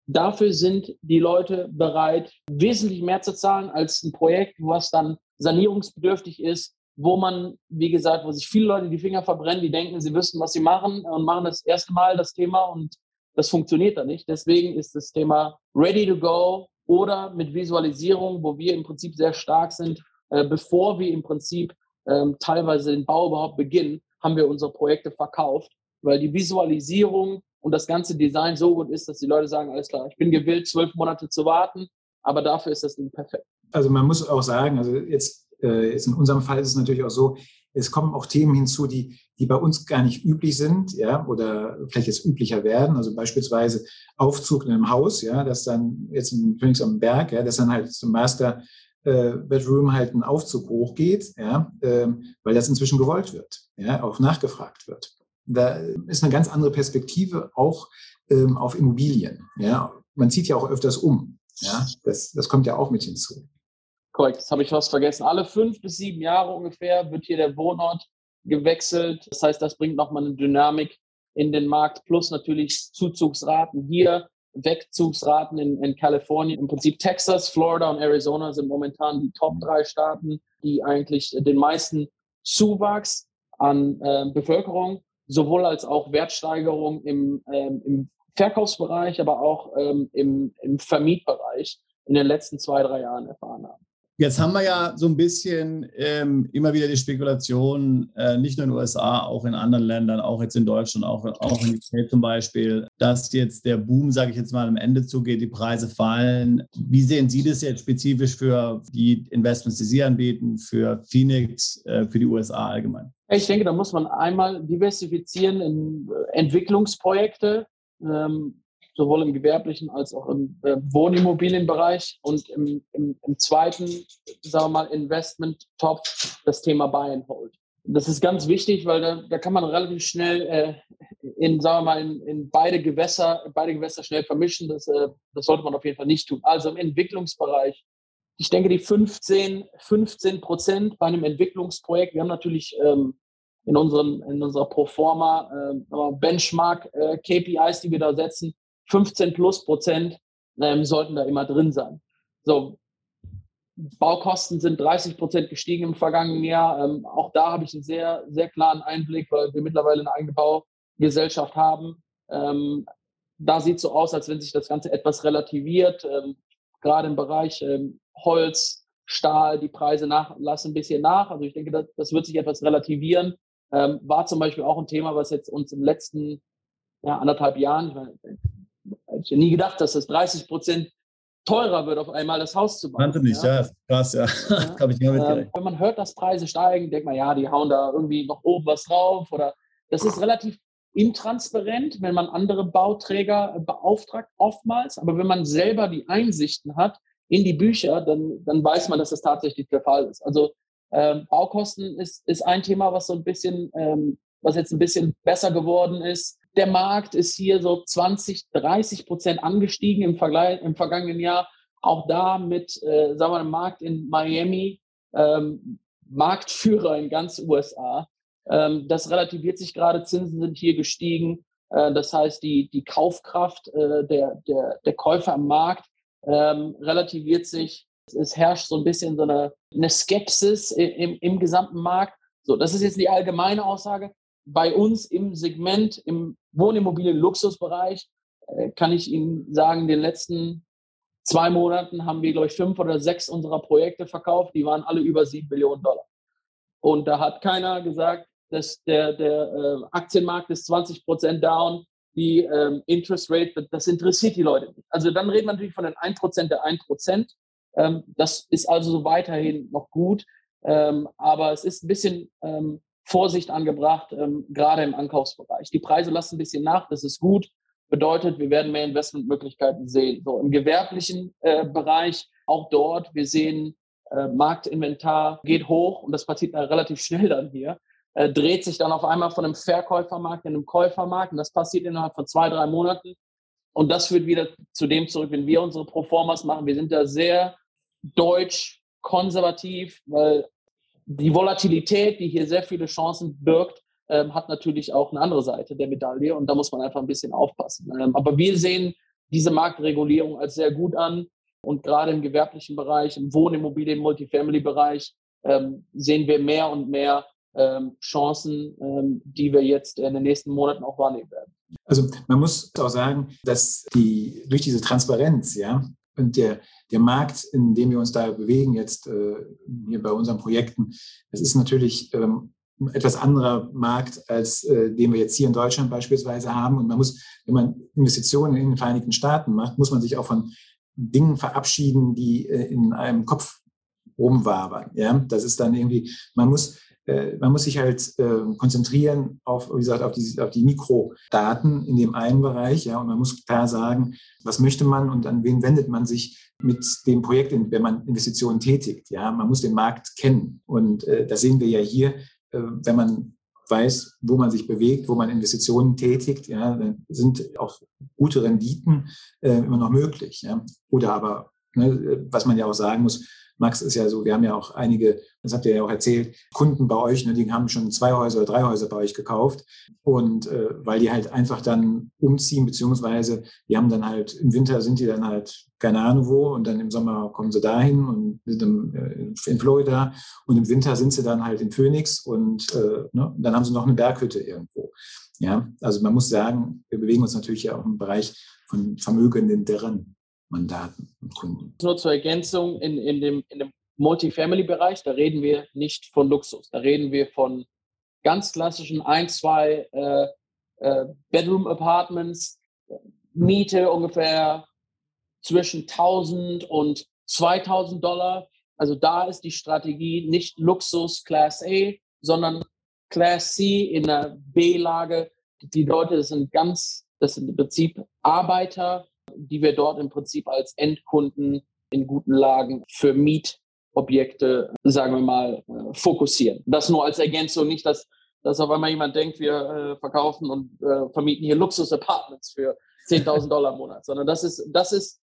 dafür sind die Leute bereit, wesentlich mehr zu zahlen als ein Projekt, was dann sanierungsbedürftig ist, wo man, wie gesagt, wo sich viele Leute die Finger verbrennen, die denken, sie wüssten, was sie machen und machen das erste Mal das Thema und das funktioniert dann nicht. Deswegen ist das Thema ready to go oder mit Visualisierung, wo wir im Prinzip sehr stark sind, äh, bevor wir im Prinzip ähm, teilweise den Bau überhaupt beginnen, haben wir unsere Projekte verkauft, weil die Visualisierung und das ganze Design so gut ist, dass die Leute sagen, alles klar, ich bin gewillt, zwölf Monate zu warten, aber dafür ist das Ding perfekt. Also man muss auch sagen, also jetzt, äh, jetzt in unserem Fall ist es natürlich auch so, es kommen auch Themen hinzu, die, die bei uns gar nicht üblich sind, ja, oder vielleicht jetzt üblicher werden. Also beispielsweise Aufzug in einem Haus, ja, das dann jetzt in Phoenix am Berg, ja, das dann halt zum Master äh, Bedroom halt ein Aufzug hochgeht, ja, ähm, weil das inzwischen gewollt wird, ja, auch nachgefragt wird. Da ist eine ganz andere Perspektive auch ähm, auf Immobilien. Ja. Man zieht ja auch öfters um. Ja. Das, das kommt ja auch mit hinzu. Korrekt, das habe ich fast vergessen. Alle fünf bis sieben Jahre ungefähr wird hier der Wohnort gewechselt. Das heißt, das bringt nochmal eine Dynamik in den Markt, plus natürlich Zuzugsraten hier Wegzugsraten in, in Kalifornien. Im Prinzip Texas, Florida und Arizona sind momentan die Top drei Staaten, die eigentlich den meisten Zuwachs an äh, Bevölkerung, sowohl als auch Wertsteigerung im, ähm, im Verkaufsbereich, aber auch ähm, im, im Vermietbereich in den letzten zwei, drei Jahren erfahren haben. Jetzt haben wir ja so ein bisschen ähm, immer wieder die Spekulation, äh, nicht nur in den USA, auch in anderen Ländern, auch jetzt in Deutschland, auch, auch in UK zum Beispiel, dass jetzt der Boom, sage ich jetzt mal, am Ende zugeht, die Preise fallen. Wie sehen Sie das jetzt spezifisch für die Investments, die Sie anbieten, für Phoenix, äh, für die USA allgemein? Ich denke, da muss man einmal diversifizieren in Entwicklungsprojekte. Ähm, sowohl im gewerblichen als auch im äh, Wohnimmobilienbereich und im, im, im zweiten, sagen wir mal, Investment-Top das Thema Buy and Hold. Das ist ganz wichtig, weil da, da kann man relativ schnell äh, in, sagen wir mal, in, in, beide Gewässer, beide Gewässer schnell vermischen. Das, äh, das sollte man auf jeden Fall nicht tun. Also im Entwicklungsbereich, ich denke, die 15, 15 Prozent bei einem Entwicklungsprojekt, wir haben natürlich ähm, in, unseren, in unserer Proforma äh, Benchmark äh, die wir da setzen, 15 plus Prozent ähm, sollten da immer drin sein. So, Baukosten sind 30 Prozent gestiegen im vergangenen Jahr. Ähm, auch da habe ich einen sehr, sehr klaren Einblick, weil wir mittlerweile eine eigene Baugesellschaft haben. Ähm, da sieht es so aus, als wenn sich das Ganze etwas relativiert. Ähm, gerade im Bereich ähm, Holz, Stahl, die Preise nach, lassen ein bisschen nach. Also ich denke, das, das wird sich etwas relativieren. Ähm, war zum Beispiel auch ein Thema, was jetzt uns im letzten ja, anderthalb Jahren, ich meine, Hätte ich nie gedacht, dass das 30 Prozent teurer wird, auf einmal das Haus zu bauen. Kannte nicht, ja, ja krass, ja. ja. [LAUGHS] Habe ich nicht mitgerechnet. Wenn man hört, dass Preise steigen, denkt man, ja, die hauen da irgendwie noch oben was drauf oder das ist relativ intransparent, wenn man andere Bauträger beauftragt, oftmals. Aber wenn man selber die Einsichten hat in die Bücher, dann, dann weiß man, dass das tatsächlich der Fall ist. Also ähm, Baukosten ist, ist ein Thema, was so ein bisschen, ähm, was jetzt ein bisschen besser geworden ist. Der Markt ist hier so 20, 30 Prozent angestiegen im, Vergleich, im vergangenen Jahr. Auch da mit, äh, sagen wir mal, Markt in Miami, ähm, Marktführer in ganz USA. Ähm, das relativiert sich gerade. Zinsen sind hier gestiegen. Äh, das heißt, die, die Kaufkraft äh, der, der, der Käufer am Markt ähm, relativiert sich. Es herrscht so ein bisschen so eine, eine Skepsis im, im gesamten Markt. So, das ist jetzt die allgemeine Aussage bei uns im Segment, im Wohnimmobilien-Luxusbereich, äh, kann ich Ihnen sagen, in den letzten zwei Monaten haben wir, glaube ich, fünf oder sechs unserer Projekte verkauft. Die waren alle über sieben Millionen Dollar. Und da hat keiner gesagt, dass der, der äh, Aktienmarkt ist 20 Prozent down, die ähm, Interest Rate, das interessiert die Leute nicht. Also dann reden wir natürlich von den 1 Prozent der 1 Prozent. Ähm, das ist also so weiterhin noch gut. Ähm, aber es ist ein bisschen ähm, Vorsicht angebracht, ähm, gerade im Ankaufsbereich. Die Preise lassen ein bisschen nach, das ist gut. Bedeutet, wir werden mehr Investmentmöglichkeiten sehen. So im gewerblichen äh, Bereich, auch dort, wir sehen, äh, Marktinventar geht hoch und das passiert relativ schnell dann hier. Äh, dreht sich dann auf einmal von einem Verkäufermarkt in einem Käufermarkt und das passiert innerhalb von zwei, drei Monaten. Und das führt wieder zu dem zurück, wenn wir unsere Proformas machen. Wir sind da sehr deutsch, konservativ, weil die Volatilität, die hier sehr viele Chancen birgt, ähm, hat natürlich auch eine andere Seite der Medaille und da muss man einfach ein bisschen aufpassen. Ähm, aber wir sehen diese Marktregulierung als sehr gut an und gerade im gewerblichen Bereich, im Wohnimmobilien, Multifamily-Bereich ähm, sehen wir mehr und mehr ähm, Chancen, ähm, die wir jetzt in den nächsten Monaten auch wahrnehmen werden. Also man muss auch sagen, dass die durch diese Transparenz, ja, und der, der Markt, in dem wir uns da bewegen, jetzt äh, hier bei unseren Projekten, das ist natürlich ähm, etwas anderer Markt, als äh, den wir jetzt hier in Deutschland beispielsweise haben. Und man muss, wenn man Investitionen in den Vereinigten Staaten macht, muss man sich auch von Dingen verabschieden, die äh, in einem Kopf rumwabern. Ja, das ist dann irgendwie, man muss äh, man muss sich halt äh, konzentrieren auf, wie gesagt, auf die, auf die Mikrodaten in dem einen Bereich, ja, und man muss klar sagen, was möchte man und an wen wendet man sich mit dem Projekt, wenn man Investitionen tätigt, ja, man muss den Markt kennen und äh, das sehen wir ja hier, äh, wenn man weiß, wo man sich bewegt, wo man Investitionen tätigt, ja, dann sind auch gute Renditen äh, immer noch möglich, ja, oder aber Ne, was man ja auch sagen muss, Max ist ja so, wir haben ja auch einige, das habt ihr ja auch erzählt, Kunden bei euch, ne, die haben schon zwei Häuser oder drei Häuser bei euch gekauft. Und äh, weil die halt einfach dann umziehen, beziehungsweise die haben dann halt, im Winter sind die dann halt keine Ahnung wo und dann im Sommer kommen sie dahin und sind im, äh, in Florida und im Winter sind sie dann halt in Phoenix und äh, ne, dann haben sie noch eine Berghütte irgendwo. Ja, also man muss sagen, wir bewegen uns natürlich ja auch im Bereich von vermögenden deren Mandaten und Kunden. Nur zur Ergänzung, in, in, dem, in dem Multifamily-Bereich, da reden wir nicht von Luxus. Da reden wir von ganz klassischen ein, zwei äh, äh, Bedroom-Apartments, Miete ungefähr zwischen 1000 und 2000 Dollar. Also da ist die Strategie nicht Luxus Class A, sondern Class C in der B-Lage. Die Leute sind ganz, das sind im Prinzip Arbeiter, die wir dort im Prinzip als Endkunden in guten Lagen für Mietobjekte, sagen wir mal, äh, fokussieren. Das nur als Ergänzung, nicht, dass, dass auf einmal jemand denkt, wir äh, verkaufen und äh, vermieten hier Luxus-Apartments für 10.000 Dollar im Monat, sondern das ist, das ist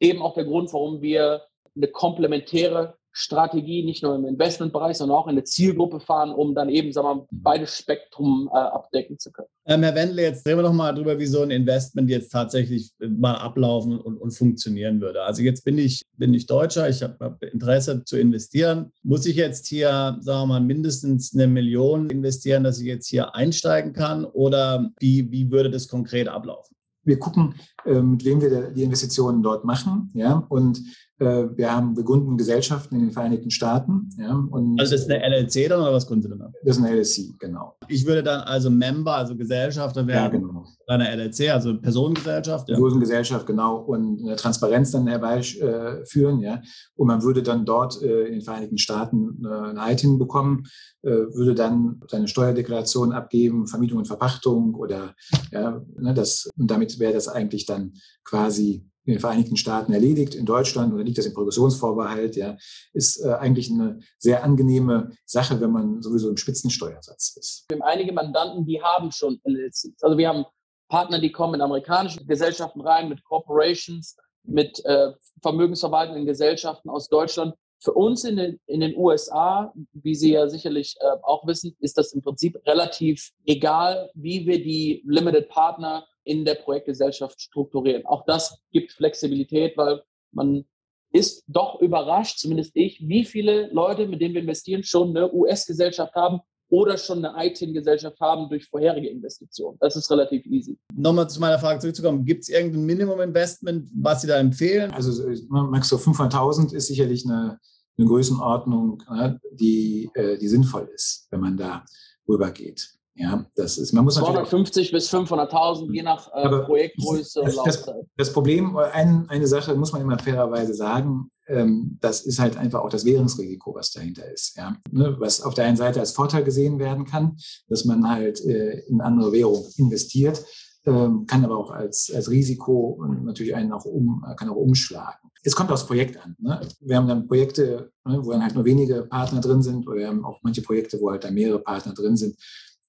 eben auch der Grund, warum wir eine komplementäre Strategie nicht nur im Investmentbereich, sondern auch in eine Zielgruppe fahren, um dann eben, sagen wir mal, beides Spektrum äh, abdecken zu können. Ähm, Herr Wendel, jetzt reden wir noch mal darüber, wie so ein Investment jetzt tatsächlich mal ablaufen und, und funktionieren würde. Also jetzt bin ich, bin ich Deutscher, ich habe Interesse zu investieren. Muss ich jetzt hier, sagen wir mal, mindestens eine Million investieren, dass ich jetzt hier einsteigen kann? Oder wie, wie würde das konkret ablaufen? Wir gucken, äh, mit wem wir die Investitionen dort machen. Ja? Und äh, wir haben, wir gründen Gesellschaften in den Vereinigten Staaten. Ja, also das ist eine LLC dann oder was gründen Sie dann? Das ist eine LLC, genau. Ich würde dann also Member, also Gesellschafter werden ja, genau. einer LLC, also Personengesellschaft. Ja. Personengesellschaft, genau. Und eine Transparenz dann herbeiführen. Äh, ja. Und man würde dann dort äh, in den Vereinigten Staaten äh, ein ITIN bekommen, äh, würde dann seine Steuerdeklaration abgeben, Vermietung und Verpachtung oder ja, ne, das, und damit wäre das eigentlich dann quasi in den Vereinigten Staaten erledigt. In Deutschland oder liegt das im Progressionsvorbehalt, ja, ist äh, eigentlich eine sehr angenehme Sache, wenn man sowieso im Spitzensteuersatz ist. Wir haben einige Mandanten, die haben schon LLCs. Also wir haben Partner, die kommen in amerikanische Gesellschaften rein, mit Corporations, mit äh, vermögensverwaltenden Gesellschaften aus Deutschland. Für uns in den, in den USA, wie Sie ja sicherlich äh, auch wissen, ist das im Prinzip relativ egal, wie wir die Limited Partner in der Projektgesellschaft strukturieren. Auch das gibt Flexibilität, weil man ist doch überrascht, zumindest ich, wie viele Leute, mit denen wir investieren, schon eine US-Gesellschaft haben oder schon eine ITIN-Gesellschaft haben durch vorherige Investitionen. Das ist relativ easy. Nochmal zu meiner Frage zurückzukommen. Gibt es irgendein Minimum-Investment, was Sie da empfehlen? Also Max, so 500.000 ist sicherlich eine, eine Größenordnung, ne, die, äh, die sinnvoll ist, wenn man da rübergeht. Ja, das ist, man muss 250 bis 500.000, je nach äh, Projektgröße und Laufzeit. Das, das, Problem, ein, eine Sache muss man immer fairerweise sagen, ähm, das ist halt einfach auch das Währungsrisiko, was dahinter ist. Ja? Ne, was auf der einen Seite als Vorteil gesehen werden kann, dass man halt äh, in andere Währung investiert, ähm, kann aber auch als, als Risiko und natürlich einen auch um, kann auch umschlagen. Es kommt aufs Projekt an. Ne? Wir haben dann Projekte, ne, wo dann halt nur wenige Partner drin sind, oder wir haben auch manche Projekte, wo halt da mehrere Partner drin sind.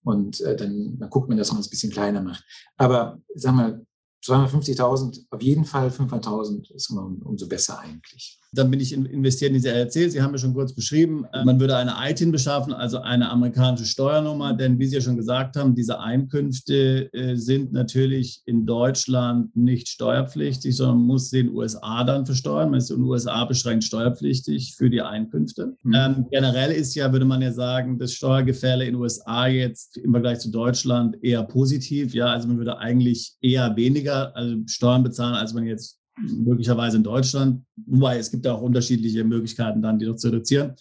Und äh, dann, dann guckt man, dass man es ein bisschen kleiner macht. Aber sagen wir, 250.000, auf jeden Fall 500.000 ist immer umso besser eigentlich. Dann bin ich investiert in diese LLC. Sie haben ja schon kurz beschrieben, äh, man würde eine ITIN beschaffen, also eine amerikanische Steuernummer, denn wie Sie ja schon gesagt haben, diese Einkünfte äh, sind natürlich in Deutschland nicht steuerpflichtig, sondern muss sie in den USA dann versteuern. Man ist in den USA beschränkt steuerpflichtig für die Einkünfte. Mhm. Ähm, generell ist ja, würde man ja sagen, das Steuergefälle in den USA jetzt im Vergleich zu Deutschland eher positiv. Ja, also man würde eigentlich eher weniger also Steuern bezahlen, als man jetzt möglicherweise in Deutschland. Wobei es gibt auch unterschiedliche Möglichkeiten, dann die noch zu reduzieren.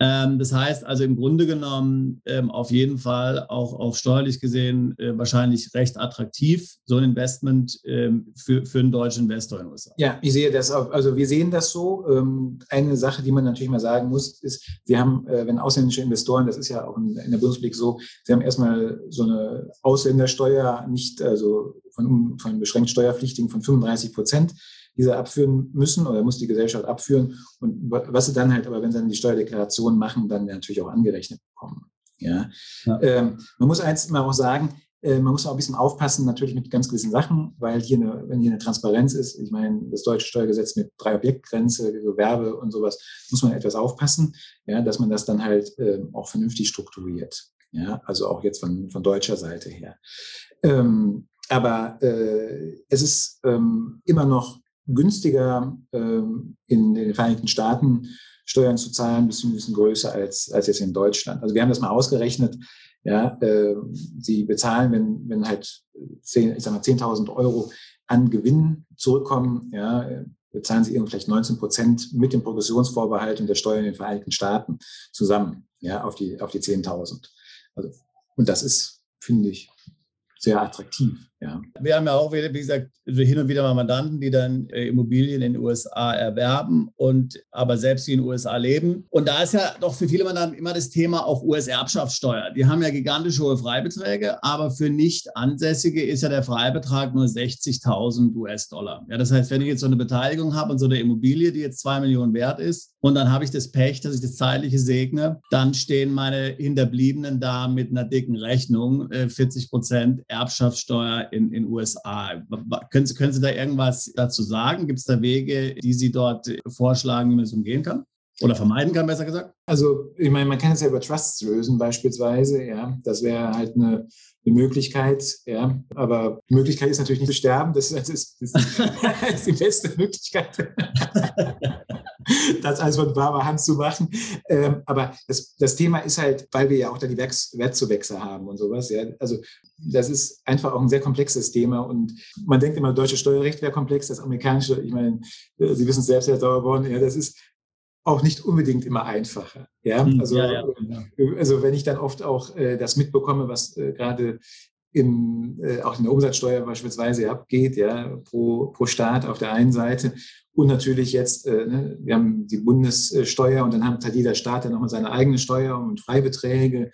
Ähm, das heißt also im Grunde genommen ähm, auf jeden Fall auch, auch steuerlich gesehen äh, wahrscheinlich recht attraktiv, so ein Investment ähm, für, für einen deutschen Investor in den USA. Ja, ich sehe das auch. Also wir sehen das so. Ähm, eine Sache, die man natürlich mal sagen muss, ist, wir haben, äh, wenn ausländische Investoren, das ist ja auch in, in der Bundesrepublik so, sie haben erstmal so eine Ausländersteuer nicht, also von, von beschränkt Steuerpflichtigen von 35 Prozent diese abführen müssen oder muss die Gesellschaft abführen. Und was sie dann halt, aber wenn sie dann die Steuerdeklaration machen, dann natürlich auch angerechnet bekommen. Ja. ja. Ähm, man muss eins mal auch sagen, äh, man muss auch ein bisschen aufpassen, natürlich mit ganz gewissen Sachen, weil hier eine, wenn hier eine Transparenz ist, ich meine, das deutsche Steuergesetz mit drei Objektgrenze, Gewerbe und sowas, muss man etwas aufpassen, ja, dass man das dann halt äh, auch vernünftig strukturiert. Ja, also auch jetzt von, von deutscher Seite her. Ähm, aber äh, es ist ähm, immer noch günstiger ähm, in den Vereinigten Staaten Steuern zu zahlen, bis zu ein bisschen größer als, als jetzt in Deutschland. Also wir haben das mal ausgerechnet. Ja, äh, sie bezahlen, wenn, wenn halt 10, ich sag mal 10.000 Euro an Gewinn zurückkommen, ja, bezahlen sie irgendwie vielleicht 19 Prozent mit dem Progressionsvorbehalt und der Steuer in den Vereinigten Staaten zusammen, ja, auf die, auf die 10.000. Also, und das ist, finde ich, sehr attraktiv. Ja. Wir haben ja auch, wie gesagt, hin und wieder mal Mandanten, die dann äh, Immobilien in den USA erwerben und aber selbst in den USA leben. Und da ist ja doch für viele Mandanten immer das Thema auch US-Erbschaftssteuer. Die haben ja gigantisch hohe Freibeträge, aber für Nicht-Ansässige ist ja der Freibetrag nur 60.000 US-Dollar. Ja, das heißt, wenn ich jetzt so eine Beteiligung habe an so einer Immobilie, die jetzt zwei Millionen wert ist, und dann habe ich das Pech, dass ich das Zeitliche segne, dann stehen meine Hinterbliebenen da mit einer dicken Rechnung, 40 äh, Prozent Erbschaftssteuer in den USA. Können Sie, können Sie da irgendwas dazu sagen? Gibt es da Wege, die Sie dort vorschlagen, wie man es umgehen kann? Oder vermeiden kann, besser gesagt? Also, ich meine, man kann es ja über Trusts lösen, beispielsweise, ja. Das wäre halt eine, eine, Möglichkeit, ja. Aber die Möglichkeit ist natürlich nicht zu sterben. Das, das, ist, [LAUGHS] das ist die beste Möglichkeit. [LAUGHS] das alles von warmer Hand zu machen. Ähm, aber das, das Thema ist halt, weil wir ja auch da die Wertzuwächse haben und sowas. Ja, also das ist einfach auch ein sehr komplexes Thema und man denkt immer, deutsche Steuerrecht wäre komplex, das amerikanische, ich meine, äh, Sie wissen es selbst, Herr Dauerborn, ja, das ist auch nicht unbedingt immer einfacher. Ja, hm, also, ja, ja. Äh, also wenn ich dann oft auch äh, das mitbekomme, was äh, gerade im, äh, auch in der Umsatzsteuer beispielsweise abgeht, ja, pro, pro Staat auf der einen Seite und natürlich jetzt, äh, ne, wir haben die Bundessteuer und dann hat jeder Staat dann nochmal seine eigene Steuer und Freibeträge.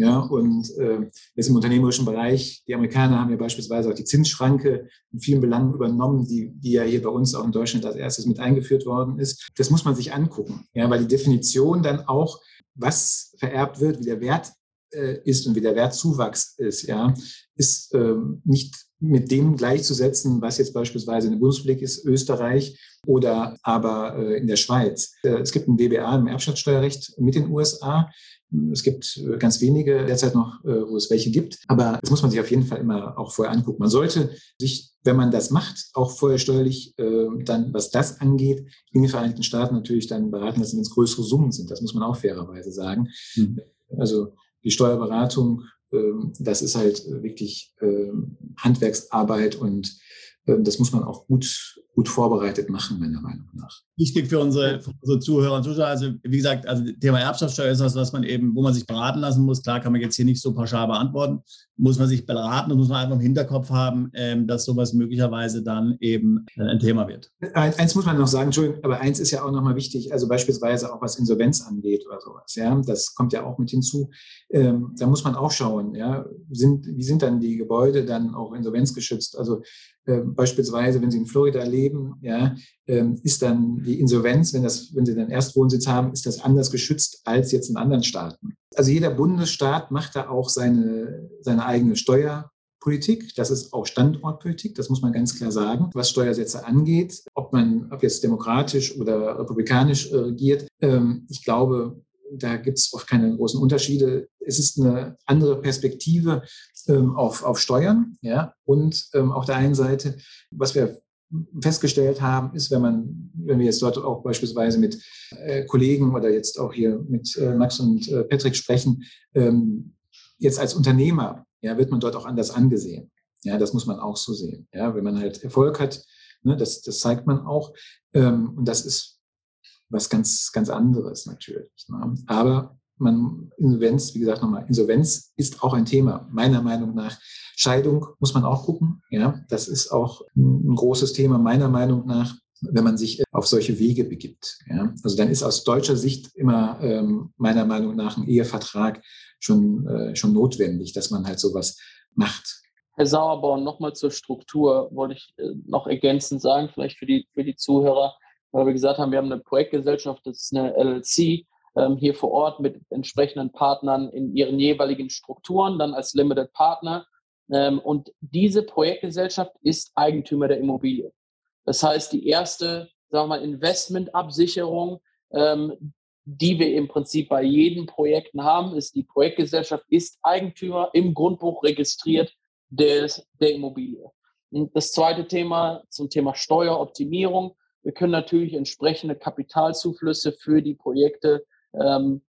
Ja, und äh, jetzt im unternehmerischen Bereich, die Amerikaner haben ja beispielsweise auch die Zinsschranke in vielen Belangen übernommen, die, die ja hier bei uns auch in Deutschland als erstes mit eingeführt worden ist. Das muss man sich angucken, ja, weil die Definition dann auch, was vererbt wird, wie der Wert äh, ist und wie der Wertzuwachs ist, ja, ist ähm, nicht mit dem gleichzusetzen, was jetzt beispielsweise in der Bundesrepublik ist, Österreich oder aber äh, in der Schweiz. Äh, es gibt ein DBA im Erbschaftssteuerrecht mit den USA. Es gibt äh, ganz wenige derzeit noch, äh, wo es welche gibt. Aber das muss man sich auf jeden Fall immer auch vorher angucken. Man sollte sich, wenn man das macht, auch vorher steuerlich äh, dann, was das angeht, in den Vereinigten Staaten natürlich dann beraten lassen, wenn es größere Summen sind. Das muss man auch fairerweise sagen. Mhm. Also die Steuerberatung, ähm, das ist halt wirklich ähm, Handwerksarbeit und ähm, das muss man auch gut, gut vorbereitet machen, meiner Meinung nach. Wichtig für unsere, für unsere Zuhörer und Zuschauer. Also, wie gesagt, also Thema Erbschaftssteuer ist was, was man eben, wo man sich beraten lassen muss. Klar kann man jetzt hier nicht so pauschal beantworten. Muss man sich beraten und muss man einfach im Hinterkopf haben, ähm, dass sowas möglicherweise dann eben äh, ein Thema wird. Eins muss man noch sagen, Entschuldigung, aber eins ist ja auch nochmal wichtig, also beispielsweise auch was Insolvenz angeht oder sowas. Ja, das kommt ja auch mit hinzu. Ähm, da muss man auch schauen, ja, sind, wie sind dann die Gebäude dann auch insolvenzgeschützt? Also äh, beispielsweise, wenn Sie in Florida leben, ja, äh, ist dann die Insolvenz, wenn, das, wenn Sie dann Erstwohnsitz haben, ist das anders geschützt als jetzt in anderen Staaten. Also jeder Bundesstaat macht da auch seine, seine eigene Steuerpolitik. Das ist auch Standortpolitik, das muss man ganz klar sagen, was Steuersätze angeht. Ob man, ob jetzt demokratisch oder republikanisch äh, regiert. Ähm, ich glaube, da gibt es oft keine großen Unterschiede. Es ist eine andere Perspektive ähm, auf, auf Steuern. Ja? Und ähm, auf der einen Seite, was wir festgestellt haben, ist, wenn man, wenn wir jetzt dort auch beispielsweise mit äh, Kollegen oder jetzt auch hier mit äh, Max und äh, Patrick sprechen, ähm, jetzt als Unternehmer, ja, wird man dort auch anders angesehen. Ja, das muss man auch so sehen. Ja, wenn man halt Erfolg hat, ne, das, das zeigt man auch. Ähm, und das ist was ganz, ganz anderes natürlich. Ne? Aber man, Insolvenz, wie gesagt nochmal, Insolvenz ist auch ein Thema, meiner Meinung nach. Scheidung muss man auch gucken. Ja, das ist auch ein großes Thema, meiner Meinung nach, wenn man sich auf solche Wege begibt. Ja, also dann ist aus deutscher Sicht immer ähm, meiner Meinung nach ein Ehevertrag schon, äh, schon notwendig, dass man halt sowas macht. Herr Sauerborn, nochmal zur Struktur wollte ich äh, noch ergänzend sagen, vielleicht für die, für die Zuhörer weil wir gesagt haben, wir haben eine Projektgesellschaft, das ist eine LLC, hier vor Ort mit entsprechenden Partnern in ihren jeweiligen Strukturen, dann als Limited Partner. Ähm, und diese Projektgesellschaft ist Eigentümer der Immobilie. Das heißt, die erste, sagen wir mal, Investmentabsicherung, ähm, die wir im Prinzip bei jedem Projekten haben, ist die Projektgesellschaft ist Eigentümer im Grundbuch registriert des, der Immobilie. Das zweite Thema zum Thema Steueroptimierung. Wir können natürlich entsprechende Kapitalzuflüsse für die Projekte ähm,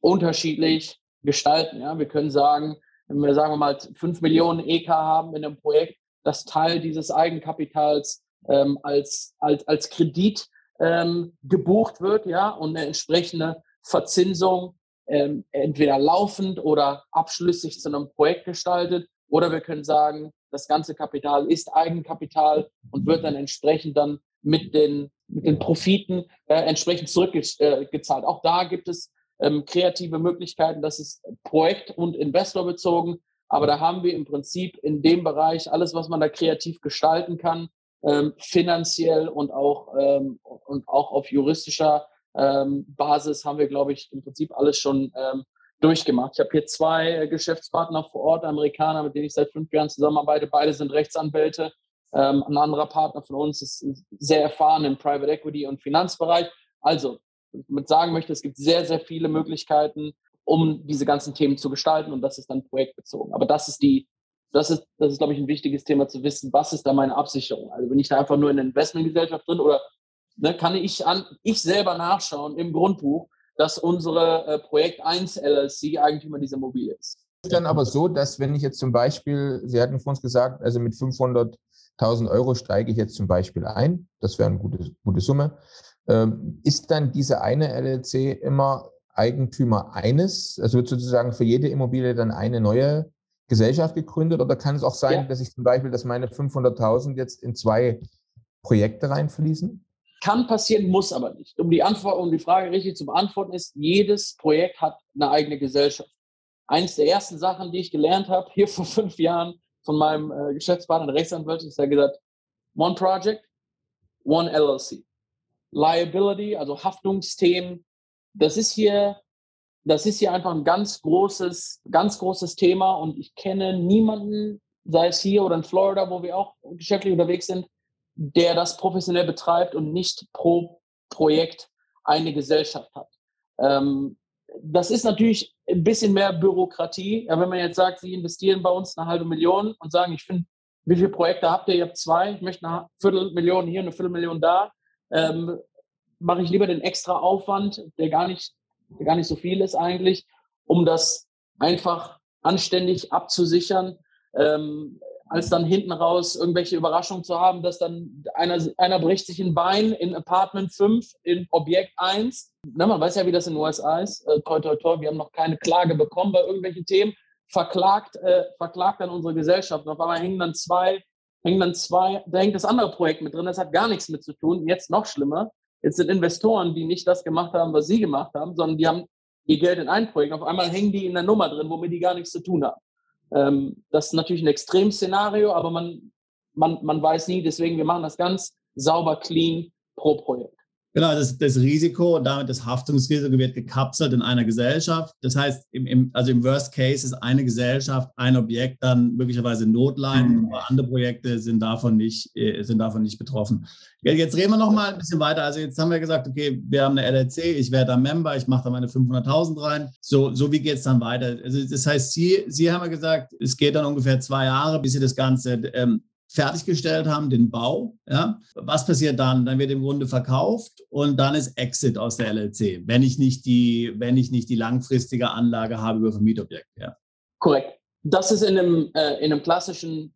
unterschiedlich gestalten. Ja? Wir können sagen, wenn wir sagen wir mal 5 Millionen EK haben in einem Projekt, dass Teil dieses Eigenkapitals ähm, als, als, als Kredit ähm, gebucht wird, ja, und eine entsprechende Verzinsung ähm, entweder laufend oder abschlüssig zu einem Projekt gestaltet. Oder wir können sagen, das ganze Kapital ist Eigenkapital und wird dann entsprechend dann mit den, mit den Profiten äh, entsprechend zurückgezahlt. Äh, Auch da gibt es ähm, kreative Möglichkeiten. Das ist projekt- und investorbezogen. Aber da haben wir im Prinzip in dem Bereich alles, was man da kreativ gestalten kann, ähm, finanziell und auch, ähm, und auch auf juristischer ähm, Basis haben wir, glaube ich, im Prinzip alles schon ähm, durchgemacht. Ich habe hier zwei Geschäftspartner vor Ort, Amerikaner, mit denen ich seit fünf Jahren zusammenarbeite. Beide sind Rechtsanwälte. Ähm, ein anderer Partner von uns ist sehr erfahren im Private Equity und Finanzbereich. Also, ich damit sagen möchte, es gibt sehr, sehr viele Möglichkeiten, um diese ganzen Themen zu gestalten und das ist dann projektbezogen. Aber das ist die, das ist, das ist, glaube ich, ein wichtiges Thema zu wissen, was ist da meine Absicherung? Also bin ich da einfach nur in der Investmentgesellschaft drin oder ne, kann ich an, ich selber nachschauen im Grundbuch, dass unsere äh, Projekt 1 LLC Eigentümer dieser Immobilie ist. Ist dann aber so, dass wenn ich jetzt zum Beispiel, Sie hatten vor uns gesagt, also mit 500 1000 Euro steige ich jetzt zum Beispiel ein, das wäre eine gute, gute Summe, ähm, ist dann diese eine LLC immer Eigentümer eines? Also wird sozusagen für jede Immobilie dann eine neue Gesellschaft gegründet oder kann es auch sein, ja. dass ich zum Beispiel, dass meine 500.000 jetzt in zwei Projekte reinfließen? Kann passieren, muss aber nicht. Um die, Antwort, um die Frage richtig zu beantworten ist, jedes Projekt hat eine eigene Gesellschaft. Eins der ersten Sachen, die ich gelernt habe, hier vor fünf Jahren, von meinem äh, Geschäftspartner, Rechtsanwalt, ist er gesagt, one project, one LLC. Liability, also Haftungsthemen, das ist hier, das ist hier einfach ein ganz großes, ganz großes Thema und ich kenne niemanden, sei es hier oder in Florida, wo wir auch geschäftlich unterwegs sind, der das professionell betreibt und nicht pro Projekt eine Gesellschaft hat. Ähm, das ist natürlich ein bisschen mehr Bürokratie. Ja, wenn man jetzt sagt, Sie investieren bei uns eine halbe Million und sagen, ich finde, wie viele Projekte habt ihr? Ihr habt zwei, ich möchte eine Viertelmillion hier, eine Viertelmillion da. Ähm, mache ich lieber den extra Aufwand, der gar nicht, der gar nicht so viel ist eigentlich, um das einfach anständig abzusichern. Ähm, als dann hinten raus irgendwelche Überraschungen zu haben, dass dann einer, einer bricht sich ein Bein in Apartment 5, in Objekt 1. Na, man weiß ja, wie das in den USA ist. Äh, toi, toi, toi, wir haben noch keine Klage bekommen bei irgendwelchen Themen. Verklagt, äh, verklagt dann unsere Gesellschaft. Und auf einmal hängen dann zwei, hängen dann zwei, da hängt das andere Projekt mit drin, das hat gar nichts mit zu tun. Jetzt noch schlimmer. Jetzt sind Investoren, die nicht das gemacht haben, was sie gemacht haben, sondern die haben ihr Geld in ein Projekt. Auf einmal hängen die in der Nummer drin, womit die gar nichts zu tun haben. Ähm, das ist natürlich ein Extremszenario, aber man, man, man weiß nie. Deswegen, wir machen das ganz sauber, clean pro Projekt. Genau, das, das Risiko und damit das Haftungsrisiko wird gekapselt in einer Gesellschaft. Das heißt, im, im, also im Worst Case ist eine Gesellschaft, ein Objekt dann möglicherweise Notline, mhm. aber andere Projekte sind davon nicht, äh, sind davon nicht betroffen. Jetzt reden wir noch mal ein bisschen weiter. Also jetzt haben wir gesagt, okay, wir haben eine LLC, ich werde da Member, ich mache da meine 500.000 rein. So, so wie geht es dann weiter? Also das heißt, Sie, Sie haben ja gesagt, es geht dann ungefähr zwei Jahre, bis Sie das Ganze ähm, fertiggestellt haben, den Bau. Ja? Was passiert dann? Dann wird im Grunde verkauft und dann ist Exit aus der LLC, wenn ich nicht die, wenn ich nicht die langfristige Anlage habe über Vermietobjekt. Ja. Korrekt. Das ist in einem, äh, in einem klassischen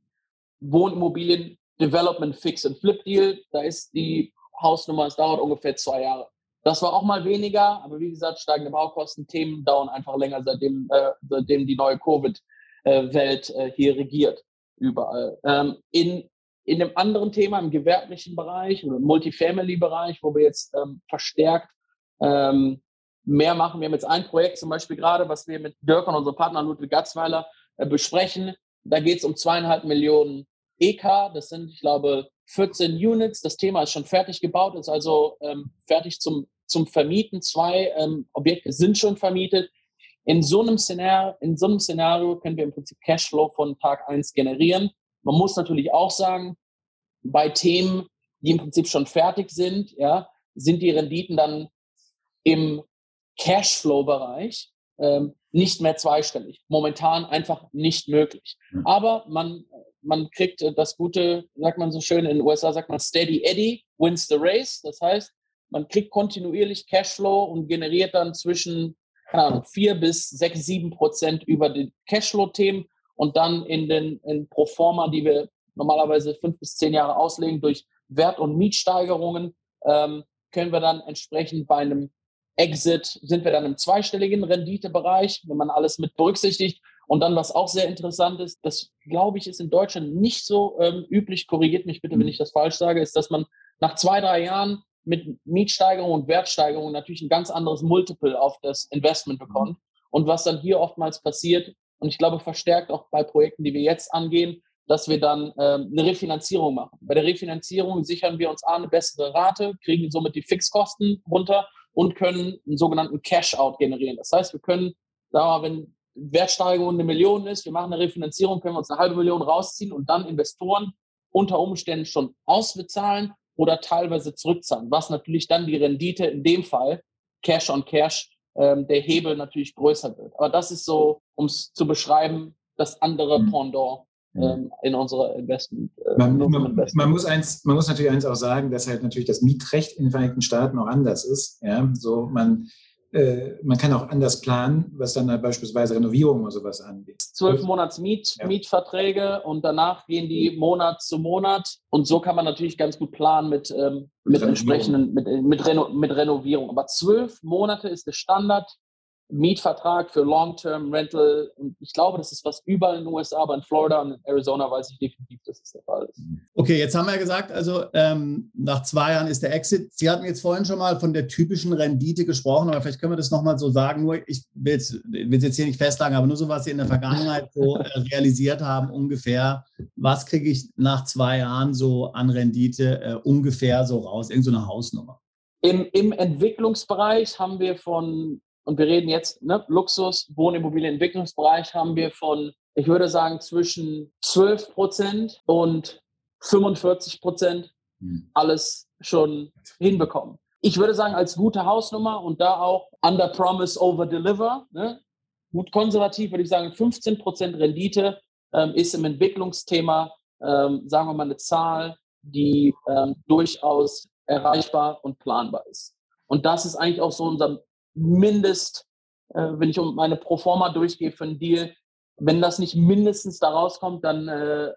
Wohnimmobilien Development Fix and Flip Deal. Da ist die Hausnummer, es dauert ungefähr zwei Jahre. Das war auch mal weniger, aber wie gesagt, steigende Baukosten, Themen dauern einfach länger, seitdem, äh, seitdem die neue Covid-Welt äh, hier regiert überall. Ähm, in, in einem anderen Thema, im gewerblichen Bereich oder im Multifamily-Bereich, wo wir jetzt ähm, verstärkt ähm, mehr machen. Wir haben jetzt ein Projekt zum Beispiel gerade, was wir mit Dirk und unserem Partner Ludwig Gatzweiler äh, besprechen. Da geht es um zweieinhalb Millionen EK. Das sind, ich glaube, 14 Units. Das Thema ist schon fertig gebaut, ist also ähm, fertig zum, zum Vermieten. Zwei ähm, Objekte sind schon vermietet. In so einem Szenario, in so einem Szenario können wir im Prinzip Cashflow von Tag eins generieren. Man muss natürlich auch sagen, bei Themen, die im Prinzip schon fertig sind, ja, sind die Renditen dann im Cashflow-Bereich ähm, nicht mehr zweistellig. Momentan einfach nicht möglich. Mhm. Aber man, man kriegt das Gute, sagt man so schön, in den USA sagt man Steady Eddy wins the race. Das heißt, man kriegt kontinuierlich Cashflow und generiert dann zwischen keine Ahnung, vier bis sechs, sieben Prozent über die Cashflow-Themen und dann in den in Proforma, die wir normalerweise fünf bis zehn Jahre auslegen, durch Wert- und Mietsteigerungen, ähm, können wir dann entsprechend bei einem Exit, sind wir dann im zweistelligen Renditebereich, wenn man alles mit berücksichtigt. Und dann, was auch sehr interessant ist, das glaube ich, ist in Deutschland nicht so ähm, üblich, korrigiert mich bitte, wenn mhm. ich das falsch sage, ist, dass man nach zwei, drei Jahren mit Mietsteigerung und Wertsteigerung natürlich ein ganz anderes Multiple auf das Investment bekommt. Und was dann hier oftmals passiert, und ich glaube verstärkt auch bei Projekten, die wir jetzt angehen, dass wir dann ähm, eine Refinanzierung machen. Bei der Refinanzierung sichern wir uns A, eine bessere Rate, kriegen somit die Fixkosten runter und können einen sogenannten Cash-out generieren. Das heißt, wir können, sagen wir mal, wenn Wertsteigerung eine Million ist, wir machen eine Refinanzierung, können wir uns eine halbe Million rausziehen und dann Investoren unter Umständen schon ausbezahlen oder teilweise zurückzahlen, was natürlich dann die Rendite in dem Fall Cash on Cash ähm, der Hebel natürlich größer wird. Aber das ist so, um es zu beschreiben, das andere mhm. Pendant mhm. ähm, in unserer Investment. Äh, man, man, man, muss eins, man muss natürlich eins auch sagen, dass halt natürlich das Mietrecht in den Vereinigten Staaten auch anders ist. Ja, so man man kann auch anders planen, was dann halt beispielsweise Renovierung oder sowas angeht. Zwölf Monats Miet, ja. Mietverträge und danach gehen die Monat zu Monat. Und so kann man natürlich ganz gut planen mit, ähm, mit, mit entsprechenden, mit, mit, Reno, mit Renovierung. Aber zwölf Monate ist der Standard. Mietvertrag für Long-Term Rental. Und ich glaube, das ist was überall in den USA, aber in Florida und in Arizona weiß ich definitiv, dass es der Fall ist. Okay, jetzt haben wir ja gesagt, also ähm, nach zwei Jahren ist der Exit. Sie hatten jetzt vorhin schon mal von der typischen Rendite gesprochen, aber vielleicht können wir das nochmal so sagen. Nur, ich will es jetzt hier nicht festlegen, aber nur so, was Sie in der Vergangenheit so äh, realisiert haben, ungefähr. Was kriege ich nach zwei Jahren so an Rendite äh, ungefähr so raus? Irgend so eine Hausnummer. Im, Im Entwicklungsbereich haben wir von und wir reden jetzt, ne, Luxus, Wohnimmobilienentwicklungsbereich haben wir von, ich würde sagen, zwischen 12 Prozent und 45 Prozent hm. alles schon hinbekommen. Ich würde sagen, als gute Hausnummer und da auch under promise, over deliver, ne, gut konservativ würde ich sagen, 15 Prozent Rendite ähm, ist im Entwicklungsthema, ähm, sagen wir mal, eine Zahl, die ähm, durchaus erreichbar und planbar ist. Und das ist eigentlich auch so unser Mindest, äh, wenn ich um meine Proforma durchgehe für einen Deal, wenn das nicht mindestens da rauskommt, dann äh,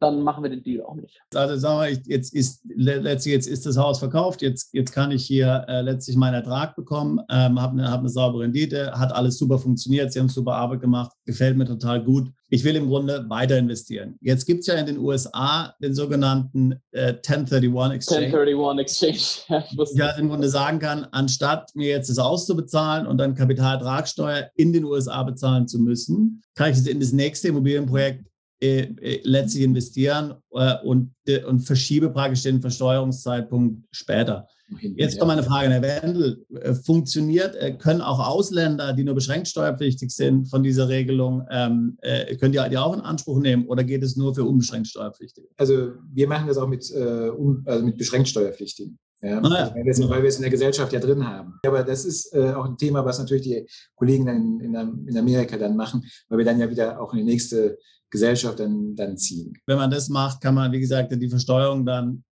dann machen wir den Deal auch nicht. Also sagen wir, jetzt ist letztlich jetzt ist das Haus verkauft, jetzt, jetzt kann ich hier äh, letztlich meinen Ertrag bekommen, ähm, habe eine, hab eine saubere Rendite, hat alles super funktioniert, Sie haben super Arbeit gemacht, gefällt mir total gut. Ich will im Grunde weiter investieren. Jetzt gibt es ja in den USA den sogenannten äh, 1031 Exchange. 1031 Exchange. [LAUGHS] ja, im Grunde sagen kann, anstatt mir jetzt das auszubezahlen und dann Kapitalertragssteuer in den USA bezahlen zu müssen, kann ich es in das nächste Immobilienprojekt äh, äh, letztlich investieren äh, und, äh, und verschiebe praktisch den Versteuerungszeitpunkt später. Jetzt kommt meine Frage, Herr Wendel. Äh, funktioniert, äh, können auch Ausländer, die nur beschränkt steuerpflichtig sind von dieser Regelung, ähm, können die, die auch in Anspruch nehmen oder geht es nur für unbeschränkt Steuerpflichtige? Also wir machen das auch mit, um, also mit beschränkt Steuerpflichtigen. Ja, ah, ja. Weil, wir es, weil, wir es, in der Gesellschaft ja drin haben. Aber das ist äh, auch ein Thema, was natürlich die Kollegen in, in, in, Amerika dann machen, weil wir dann ja wieder auch in die nächste Gesellschaft dann, dann ziehen. Wenn man das macht, kann man, wie gesagt, die Versteuerung dann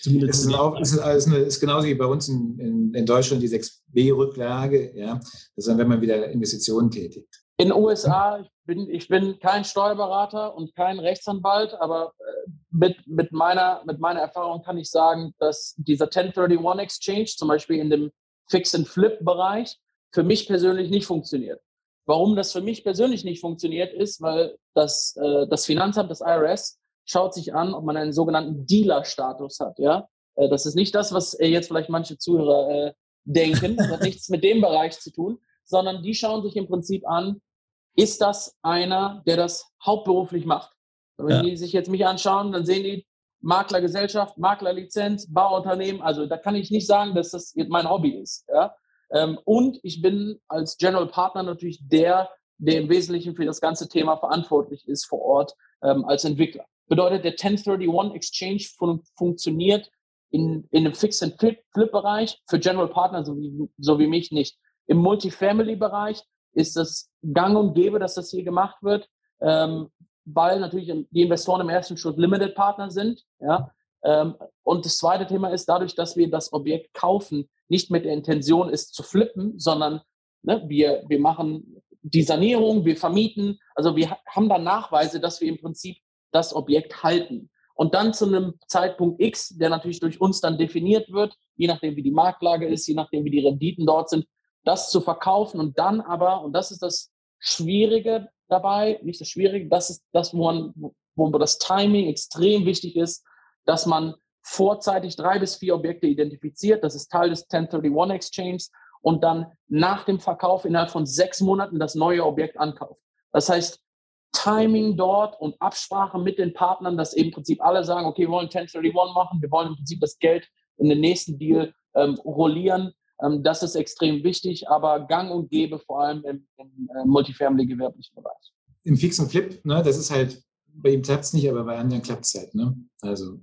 zumindest. Es ist, auch, ist, ist, ist genauso wie bei uns in, in, in Deutschland die 6b-Rücklage. Ja? Das ist dann, wenn man wieder Investitionen tätigt. In den USA, ich bin, ich bin kein Steuerberater und kein Rechtsanwalt, aber äh, mit, mit, meiner, mit meiner Erfahrung kann ich sagen, dass dieser 1031 Exchange zum Beispiel in dem Fix-and-Flip-Bereich für mich persönlich nicht funktioniert. Warum das für mich persönlich nicht funktioniert, ist, weil das, äh, das Finanzamt, das IRS, schaut sich an, ob man einen sogenannten Dealer-Status hat. Ja? Äh, das ist nicht das, was jetzt vielleicht manche Zuhörer denken. Das hat nichts mit dem Bereich zu tun, sondern die schauen sich im Prinzip an, ist das einer, der das hauptberuflich macht? Wenn ja. die sich jetzt mich anschauen, dann sehen die Maklergesellschaft, Maklerlizenz, Bauunternehmen. Also da kann ich nicht sagen, dass das mein Hobby ist. Ja? Ähm, und ich bin als General Partner natürlich der, der im Wesentlichen für das ganze Thema verantwortlich ist vor Ort ähm, als Entwickler. Bedeutet, der 1031 Exchange fun funktioniert in, in einem Fix-and-Flip-Bereich für General Partner so wie, so wie mich nicht. Im Multifamily-Bereich ist das gang und gäbe, dass das hier gemacht wird, ähm, weil natürlich die Investoren im ersten Schritt Limited Partner sind. Ja? Ähm, und das zweite Thema ist, dadurch, dass wir das Objekt kaufen, nicht mit der Intention ist zu flippen, sondern ne, wir, wir machen die Sanierung, wir vermieten, also wir haben da Nachweise, dass wir im Prinzip das Objekt halten. und dann zu einem Zeitpunkt X, der natürlich durch uns dann definiert wird, je nachdem wie die Marktlage ist, je nachdem wie die Renditen dort sind, das zu verkaufen und dann aber, und das ist das Schwierige dabei, nicht das Schwierige, das ist das, wo, man, wo das Timing extrem wichtig ist, dass man vorzeitig drei bis vier Objekte identifiziert. Das ist Teil des 1031 Exchanges und dann nach dem Verkauf innerhalb von sechs Monaten das neue Objekt ankauft. Das heißt, Timing dort und Absprache mit den Partnern, dass eben im Prinzip alle sagen, okay, wir wollen 1031 machen, wir wollen im Prinzip das Geld in den nächsten Deal ähm, rollieren. Ähm, das ist extrem wichtig, aber gang und gäbe vor allem im, im äh, Multifamily-gewerblichen Bereich. Im Fix und Flip, ne, das ist halt, bei ihm klappt es nicht, aber bei anderen klappt es halt. Ne? Also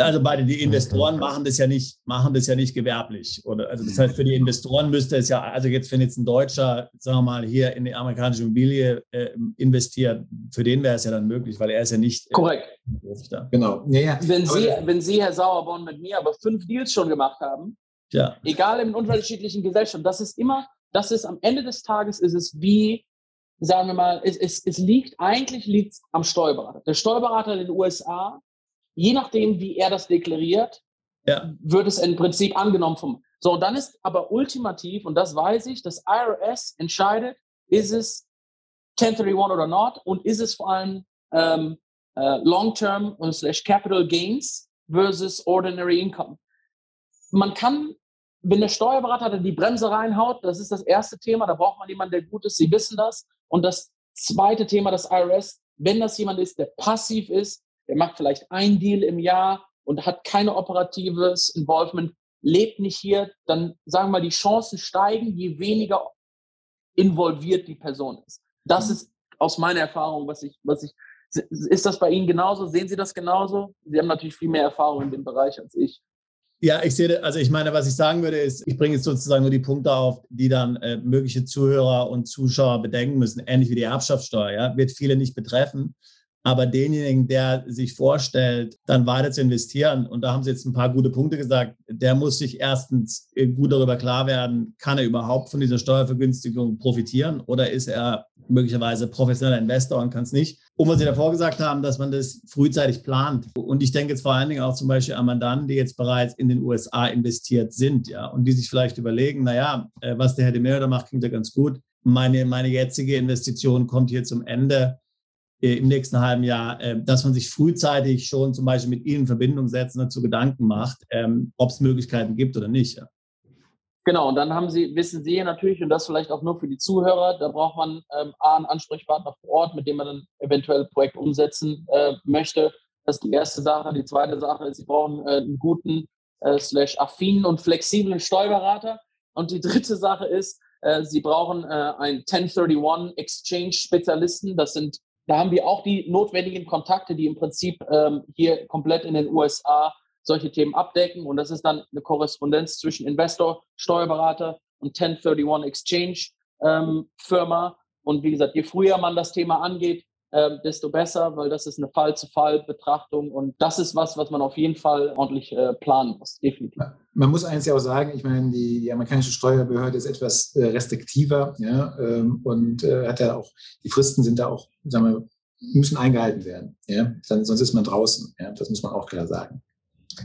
also beide die Investoren machen das ja nicht, machen das ja nicht gewerblich. Oder also das heißt, für die Investoren müsste es ja, also jetzt, wenn jetzt ein Deutscher, sagen wir mal, hier in die amerikanische Immobilie äh, investiert, für den wäre es ja dann möglich, weil er ist ja nicht. Äh, Korrekt. Äh, genau. Ja, ja. Wenn, Sie, wenn Sie, Herr Sauerborn, mit mir aber fünf Deals schon gemacht haben, ja. egal in unterschiedlichen Gesellschaften, das ist immer, das ist am Ende des Tages ist es wie, sagen wir mal, es, es, es liegt, eigentlich liegt es am Steuerberater. Der Steuerberater in den USA je nachdem, wie er das deklariert, ja. wird es im Prinzip angenommen vom. So, dann ist aber ultimativ, und das weiß ich, das IRS entscheidet, ist es 1031 oder not und ist es vor allem ähm, äh, Long-Term und slash Capital Gains versus Ordinary Income. Man kann, wenn der Steuerberater die Bremse reinhaut, das ist das erste Thema, da braucht man jemanden, der gut ist, Sie wissen das. Und das zweite Thema des IRS, wenn das jemand ist, der passiv ist, der macht vielleicht ein Deal im Jahr und hat keine operatives Involvement, lebt nicht hier, dann sagen wir mal, die Chancen steigen, je weniger involviert die Person ist. Das mhm. ist aus meiner Erfahrung, was ich, was ich, ist das bei Ihnen genauso? Sehen Sie das genauso? Sie haben natürlich viel mehr Erfahrung in dem Bereich als ich. Ja, ich sehe, also ich meine, was ich sagen würde, ist, ich bringe jetzt sozusagen nur die Punkte auf, die dann äh, mögliche Zuhörer und Zuschauer bedenken müssen, ähnlich wie die Erbschaftssteuer, ja, wird viele nicht betreffen. Aber denjenigen, der sich vorstellt, dann weiter zu investieren, und da haben Sie jetzt ein paar gute Punkte gesagt, der muss sich erstens äh, gut darüber klar werden, kann er überhaupt von dieser Steuervergünstigung profitieren oder ist er möglicherweise professioneller Investor und kann es nicht. Und was Sie davor gesagt haben, dass man das frühzeitig plant. Und ich denke jetzt vor allen Dingen auch zum Beispiel an Mandanten, die jetzt bereits in den USA investiert sind, ja, und die sich vielleicht überlegen, naja, äh, was der Herr de Mero macht, klingt ja ganz gut. Meine, meine jetzige Investition kommt hier zum Ende im nächsten halben Jahr, äh, dass man sich frühzeitig schon zum Beispiel mit Ihnen in Verbindung setzt und dazu Gedanken macht, ähm, ob es Möglichkeiten gibt oder nicht. Genau, und dann haben Sie, wissen Sie natürlich, und das vielleicht auch nur für die Zuhörer, da braucht man ähm, A, einen Ansprechpartner vor Ort, mit dem man dann eventuell ein Projekt umsetzen äh, möchte. Das ist die erste Sache. Die zweite Sache ist, Sie brauchen äh, einen guten, äh, slash affinen und flexiblen Steuerberater. Und die dritte Sache ist, äh, Sie brauchen äh, einen 1031 Exchange Spezialisten. Das sind da haben wir auch die notwendigen Kontakte, die im Prinzip ähm, hier komplett in den USA solche Themen abdecken. Und das ist dann eine Korrespondenz zwischen Investor, Steuerberater und 1031 Exchange ähm, Firma. Und wie gesagt, je früher man das Thema angeht, äh, desto besser, weil das ist eine Fall-zu-Fall-Betrachtung und das ist was, was man auf jeden Fall ordentlich äh, planen muss, definitiv. Man muss eins ja auch sagen, ich meine, die, die amerikanische Steuerbehörde ist etwas äh, restriktiver ja, ähm, und äh, hat ja auch, die Fristen sind da auch, sagen wir, müssen eingehalten werden. Ja? Dann, sonst ist man draußen. Ja? Das muss man auch klar sagen.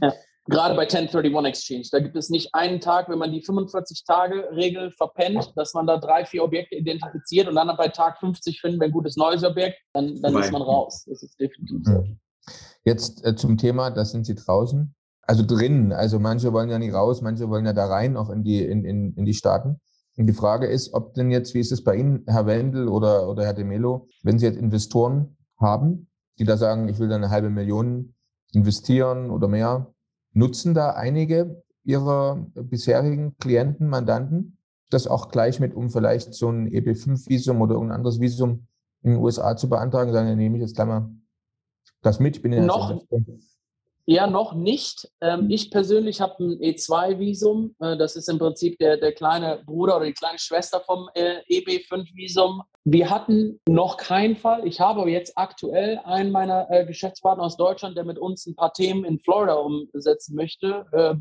Ja gerade bei 1031 Exchange. Da gibt es nicht einen Tag, wenn man die 45-Tage-Regel verpennt, dass man da drei, vier Objekte identifiziert und dann bei Tag 50 finden wir ein gutes neues Objekt, dann, dann ist man raus. Das ist definitiv so. Hm. Jetzt äh, zum Thema, da sind Sie draußen. Also drinnen. Also manche wollen ja nicht raus, manche wollen ja da rein, auch in die, in, in, in die Staaten. Und die Frage ist, ob denn jetzt, wie ist es bei Ihnen, Herr Wendel oder, oder Herr De Melo, wenn Sie jetzt Investoren haben, die da sagen, ich will da eine halbe Million investieren oder mehr, Nutzen da einige Ihrer bisherigen Klienten, Mandanten das auch gleich mit, um vielleicht so ein EB5-Visum oder ein anderes Visum in den USA zu beantragen? Sagen, dann nehme ich jetzt gleich mal das mit. Ich bin ja noch, ja, noch nicht. Ähm, ich persönlich habe ein E2-Visum. Äh, das ist im Prinzip der, der kleine Bruder oder die kleine Schwester vom äh, EB5-Visum. Wir hatten noch keinen Fall. Ich habe jetzt aktuell einen meiner äh, Geschäftspartner aus Deutschland, der mit uns ein paar Themen in Florida umsetzen möchte. Äh,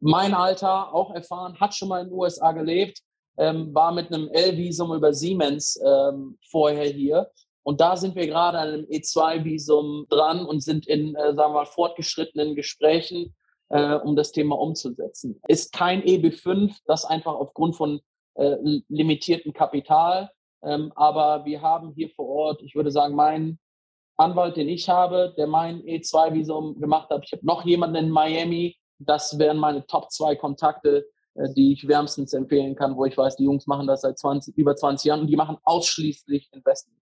mein Alter, auch erfahren, hat schon mal in den USA gelebt, ähm, war mit einem L-Visum über Siemens ähm, vorher hier. Und da sind wir gerade an einem E2-Visum dran und sind in, äh, sagen wir mal, fortgeschrittenen Gesprächen, äh, um das Thema umzusetzen. Ist kein EB5, das einfach aufgrund von äh, limitiertem Kapital. Ähm, aber wir haben hier vor Ort, ich würde sagen, mein Anwalt, den ich habe, der mein E2-Visum gemacht hat. Ich habe noch jemanden in Miami. Das wären meine Top zwei Kontakte, äh, die ich wärmstens empfehlen kann, wo ich weiß, die Jungs machen das seit 20, über 20 Jahren und die machen ausschließlich Investment.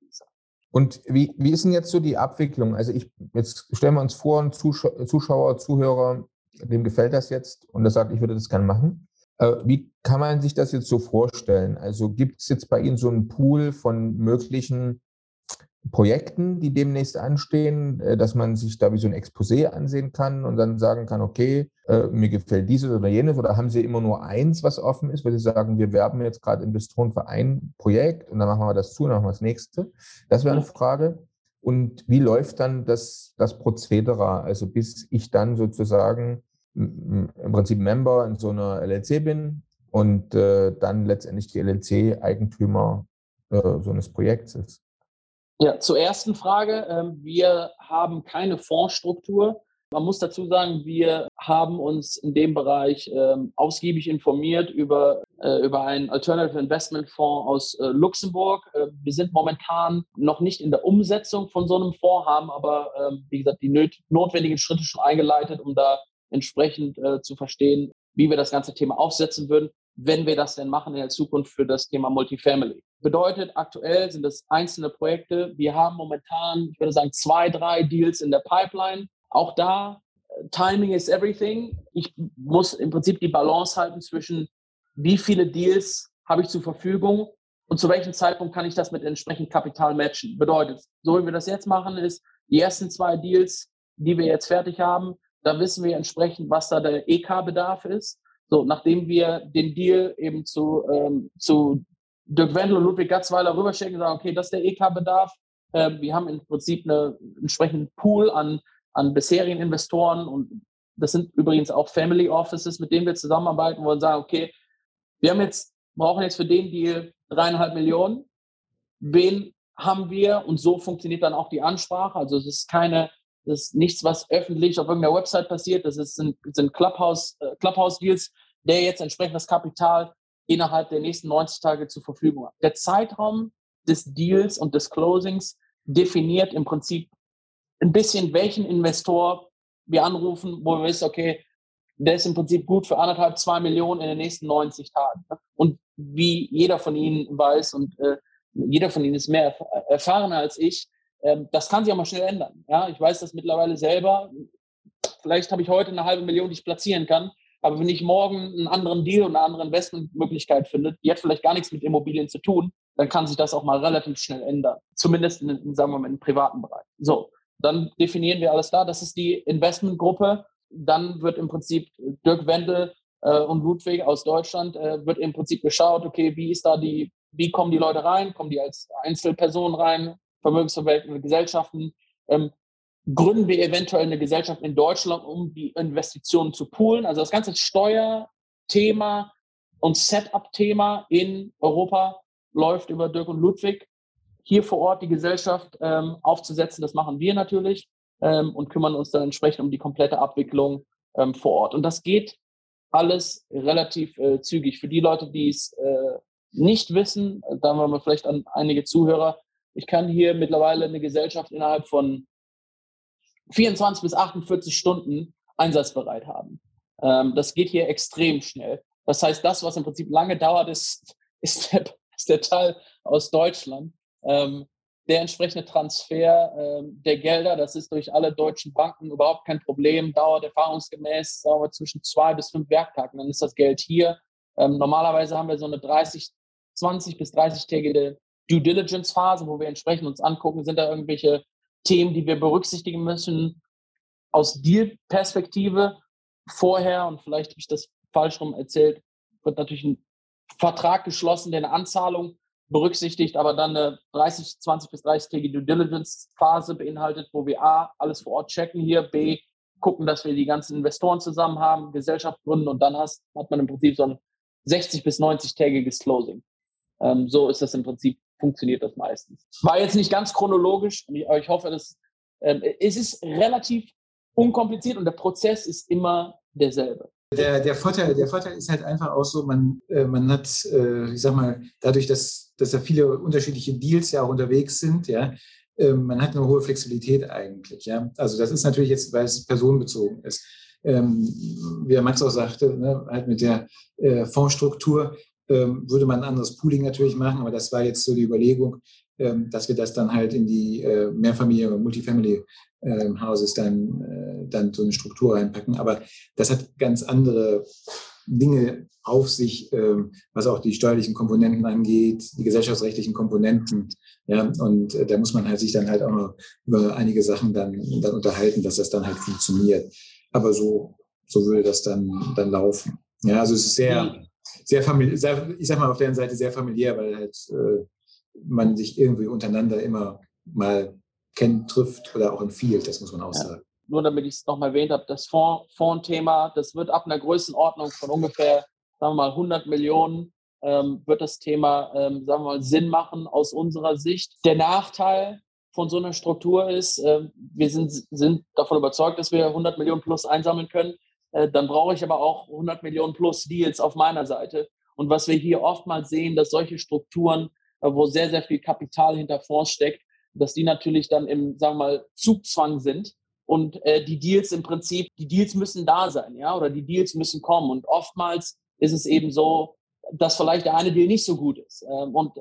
Und wie, wie ist denn jetzt so die Abwicklung? Also ich, jetzt stellen wir uns vor, ein Zuschauer, Zuschauer Zuhörer, dem gefällt das jetzt und er sagt, ich würde das gerne machen. Äh, wie kann man sich das jetzt so vorstellen? Also gibt es jetzt bei Ihnen so einen Pool von möglichen Projekten, die demnächst anstehen, äh, dass man sich da wie so ein Exposé ansehen kann und dann sagen kann, okay, äh, mir gefällt dieses oder jenes oder haben Sie immer nur eins, was offen ist, weil Sie sagen, wir werben jetzt gerade Investoren für ein Projekt und dann machen wir das zu und dann machen wir das nächste. Das wäre eine Frage. Und wie läuft dann das, das Prozedere, also bis ich dann sozusagen im Prinzip Member in so einer LLC bin und äh, dann letztendlich die LLC Eigentümer äh, so eines Projekts ist? Ja, zur ersten Frage. Ähm, wir haben keine Fondsstruktur. Man muss dazu sagen, wir haben uns in dem Bereich ähm, ausgiebig informiert über, äh, über einen Alternative Investment Fonds aus äh, Luxemburg. Äh, wir sind momentan noch nicht in der Umsetzung von so einem Fonds, haben aber, ähm, wie gesagt, die notwendigen Schritte schon eingeleitet, um da entsprechend äh, zu verstehen, wie wir das ganze Thema aufsetzen würden wenn wir das denn machen in der Zukunft für das Thema Multifamily. Bedeutet, aktuell sind es einzelne Projekte. Wir haben momentan, ich würde sagen, zwei, drei Deals in der Pipeline. Auch da, äh, Timing is everything. Ich muss im Prinzip die Balance halten zwischen, wie viele Deals habe ich zur Verfügung und zu welchem Zeitpunkt kann ich das mit entsprechendem Kapital matchen. Bedeutet, so wie wir das jetzt machen, ist, die ersten zwei Deals, die wir jetzt fertig haben, da wissen wir entsprechend, was da der EK-Bedarf ist. So, nachdem wir den Deal eben zu, ähm, zu Dirk Wendel und Ludwig Gatzweiler rüberschicken und sagen, okay, das ist der EK-Bedarf. Äh, wir haben im Prinzip einen entsprechenden Pool an, an bisherigen Investoren und das sind übrigens auch Family Offices, mit denen wir zusammenarbeiten wollen, sagen, okay, wir haben jetzt, brauchen jetzt für den Deal dreieinhalb Millionen. Wen haben wir? Und so funktioniert dann auch die Ansprache. Also es ist keine das ist nichts, was öffentlich auf irgendeiner Website passiert. Das ist, sind, sind Clubhouse, äh, Clubhouse-Deals, der jetzt entsprechend das Kapital innerhalb der nächsten 90 Tage zur Verfügung hat. Der Zeitraum des Deals und des Closings definiert im Prinzip ein bisschen, welchen Investor wir anrufen, wo wir wissen, okay, der ist im Prinzip gut für anderthalb, zwei Millionen in den nächsten 90 Tagen. Und wie jeder von Ihnen weiß und äh, jeder von Ihnen ist mehr erfahrener als ich, ähm, das kann sich auch mal schnell ändern. Ja, ich weiß das mittlerweile selber. Vielleicht habe ich heute eine halbe Million, die ich platzieren kann. Aber wenn ich morgen einen anderen Deal und eine andere Investmentmöglichkeit finde, die hat vielleicht gar nichts mit Immobilien zu tun, dann kann sich das auch mal relativ schnell ändern. Zumindest in, in sagen wir mal, im privaten Bereich. So, dann definieren wir alles da. Das ist die Investmentgruppe. Dann wird im Prinzip Dirk Wendel äh, und Ludwig aus Deutschland äh, wird im Prinzip geschaut, okay, wie ist da die, wie kommen die Leute rein? Kommen die als Einzelpersonen rein? vermögensverwaltende Gesellschaften. Ähm, gründen wir eventuell eine Gesellschaft in Deutschland, um die Investitionen zu poolen. Also das ganze Steuerthema und Setup-Thema in Europa läuft über Dirk und Ludwig. Hier vor Ort die Gesellschaft ähm, aufzusetzen, das machen wir natürlich ähm, und kümmern uns dann entsprechend um die komplette Abwicklung ähm, vor Ort. Und das geht alles relativ äh, zügig. Für die Leute, die es äh, nicht wissen, da haben wir vielleicht an einige Zuhörer, ich kann hier mittlerweile eine Gesellschaft innerhalb von 24 bis 48 Stunden einsatzbereit haben. Ähm, das geht hier extrem schnell. Das heißt, das, was im Prinzip lange dauert, ist, [LAUGHS] ist, der, ist der Teil aus Deutschland. Ähm, der entsprechende Transfer ähm, der Gelder, das ist durch alle deutschen Banken überhaupt kein Problem, dauert erfahrungsgemäß dauert zwischen zwei bis fünf Werktagen, dann ist das Geld hier. Ähm, normalerweise haben wir so eine 30, 20 bis 30-tägige Due Diligence Phase, wo wir entsprechend uns angucken, sind da irgendwelche Themen, die wir berücksichtigen müssen aus Deal-Perspektive vorher und vielleicht habe ich das falsch rum erzählt, wird natürlich ein Vertrag geschlossen, der eine Anzahlung berücksichtigt, aber dann eine 30, 20 bis 30-tägige Due Diligence Phase beinhaltet, wo wir A, alles vor Ort checken hier, B, gucken, dass wir die ganzen Investoren zusammen haben, Gesellschaft gründen und dann hast, hat man im Prinzip so ein 60 bis 90-tägiges Closing. Ähm, so ist das im Prinzip funktioniert das meistens. War jetzt nicht ganz chronologisch, aber ich hoffe, dass ähm, es ist relativ unkompliziert und der Prozess ist immer derselbe. Der, der, Vorteil, der Vorteil ist halt einfach auch so, man, äh, man hat, äh, ich sag mal, dadurch, dass, dass da viele unterschiedliche Deals ja auch unterwegs sind, ja, äh, man hat eine hohe Flexibilität eigentlich. Ja. Also das ist natürlich jetzt, weil es personenbezogen ist. Ähm, wie der Max auch sagte, ne, halt mit der äh, Fondsstruktur würde man ein anderes Pooling natürlich machen, aber das war jetzt so die Überlegung, ähm, dass wir das dann halt in die äh, Mehrfamilie- und Multifamily-Houses ähm, dann, äh, dann so eine Struktur reinpacken. Aber das hat ganz andere Dinge auf sich, ähm, was auch die steuerlichen Komponenten angeht, die gesellschaftsrechtlichen Komponenten. Ja, und äh, da muss man halt sich dann halt auch noch über einige Sachen dann, dann unterhalten, dass das dann halt funktioniert. Aber so, so würde das dann, dann laufen. Ja, also es ist sehr, sehr familiär, ich sag mal auf der einen Seite sehr familiär, weil halt äh, man sich irgendwie untereinander immer mal kennt, trifft oder auch empfiehlt, das muss man auch ja. sagen. Nur damit ich es nochmal erwähnt habe, das Fonds-Thema, das wird ab einer Größenordnung von ungefähr, sagen wir mal, 100 Millionen, ähm, wird das Thema, ähm, sagen wir mal, Sinn machen aus unserer Sicht. Der Nachteil von so einer Struktur ist, äh, wir sind, sind davon überzeugt, dass wir 100 Millionen plus einsammeln können. Äh, dann brauche ich aber auch 100 Millionen plus Deals auf meiner Seite. Und was wir hier oftmals sehen, dass solche Strukturen äh, wo sehr, sehr viel Kapital hinter Fonds steckt, dass die natürlich dann im, sagen wir mal, Zugzwang sind und äh, die Deals im Prinzip, die Deals müssen da sein, ja, oder die Deals müssen kommen. Und oftmals ist es eben so, dass vielleicht der eine Deal nicht so gut ist. Ähm, und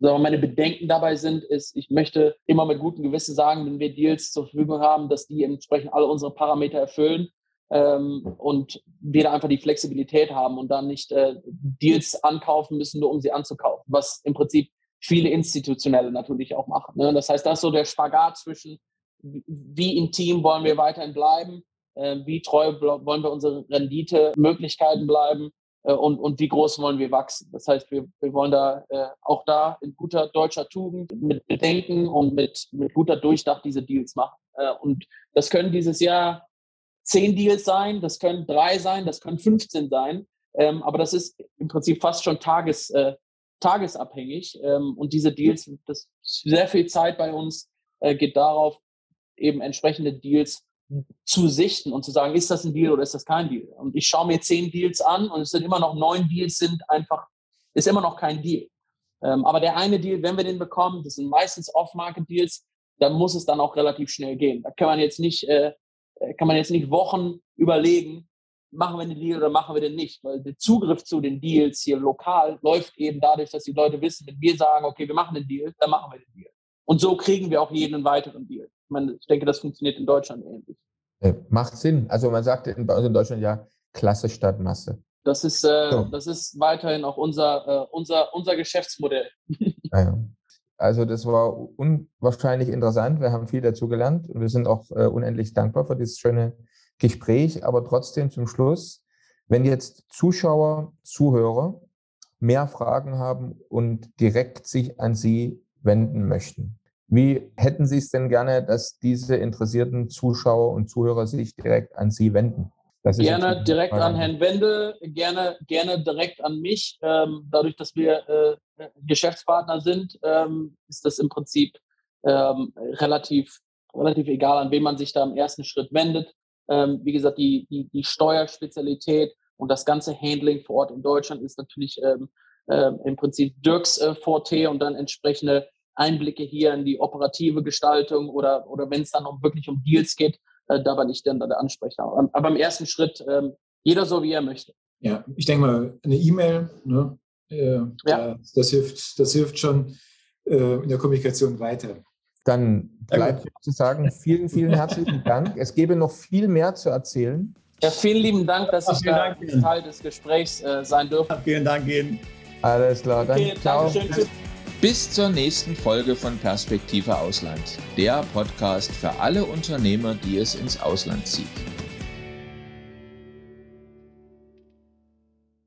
sagen meine Bedenken dabei sind, ist, ich möchte immer mit gutem Gewissen sagen, wenn wir Deals zur Verfügung haben, dass die entsprechend alle unsere Parameter erfüllen ähm, und wir da einfach die Flexibilität haben und dann nicht äh, Deals ankaufen müssen, nur um sie anzukaufen, was im Prinzip viele institutionelle natürlich auch machen. Ne? Das heißt, das ist so der Spagat zwischen, wie intim wollen wir weiterhin bleiben, äh, wie treu wollen wir unsere Rendite-Möglichkeiten bleiben äh, und, und wie groß wollen wir wachsen. Das heißt, wir, wir wollen da äh, auch da in guter deutscher Tugend mit Bedenken und mit, mit guter Durchdacht diese Deals machen. Äh, und das können dieses Jahr zehn Deals sein, das können drei sein, das können 15 sein. Ähm, aber das ist im Prinzip fast schon Tages, äh, tagesabhängig. Ähm, und diese Deals, das sehr viel Zeit bei uns äh, geht darauf, eben entsprechende Deals zu sichten und zu sagen, ist das ein Deal oder ist das kein Deal? Und ich schaue mir zehn Deals an und es sind immer noch neun Deals, sind einfach, ist immer noch kein Deal. Ähm, aber der eine Deal, wenn wir den bekommen, das sind meistens Off-Market-Deals, dann muss es dann auch relativ schnell gehen. Da kann man jetzt nicht, äh, kann man jetzt nicht Wochen überlegen, machen wir den Deal oder machen wir den nicht? Weil der Zugriff zu den Deals hier lokal läuft eben dadurch, dass die Leute wissen, wenn wir sagen, okay, wir machen den Deal, dann machen wir den Deal. Und so kriegen wir auch jeden weiteren Deal. Ich, meine, ich denke, das funktioniert in Deutschland ähnlich. Macht Sinn. Also man sagt bei uns in Deutschland ja Klasse statt Masse. Das ist, äh, so. das ist weiterhin auch unser, äh, unser, unser Geschäftsmodell. Ja. [LAUGHS] Also das war unwahrscheinlich interessant. Wir haben viel dazu gelernt und wir sind auch äh, unendlich dankbar für dieses schöne Gespräch, aber trotzdem zum Schluss, wenn jetzt Zuschauer, Zuhörer mehr Fragen haben und direkt sich an Sie wenden möchten, wie hätten Sie es denn gerne, dass diese interessierten Zuschauer und Zuhörer sich direkt an Sie wenden? Gerne direkt an Herrn Wendel, gerne, gerne direkt an mich. Ähm, dadurch, dass wir äh, Geschäftspartner sind, ähm, ist das im Prinzip ähm, relativ, relativ egal, an wen man sich da im ersten Schritt wendet. Ähm, wie gesagt, die, die, die Steuerspezialität und das ganze Handling vor Ort in Deutschland ist natürlich äh, im Prinzip Dirks äh, Forte und dann entsprechende Einblicke hier in die operative Gestaltung oder, oder wenn es dann um, wirklich um Deals geht, äh, da bin ich dann der Ansprechpartner. Aber im ersten Schritt ähm, jeder so, wie er möchte. Ja, ich denke mal, eine E-Mail, ne? Äh, ja. das, hilft, das hilft schon äh, in der Kommunikation weiter. Dann bleibt mir zu sagen, vielen, vielen herzlichen Dank. Es gäbe noch viel mehr zu erzählen. Ja, vielen lieben Dank, dass ich da Teil des Gesprächs äh, sein durfte. Vielen Dank Ihnen. Alles klar, dann okay, ciao. Bis zur nächsten Folge von Perspektive Ausland, der Podcast für alle Unternehmer, die es ins Ausland zieht.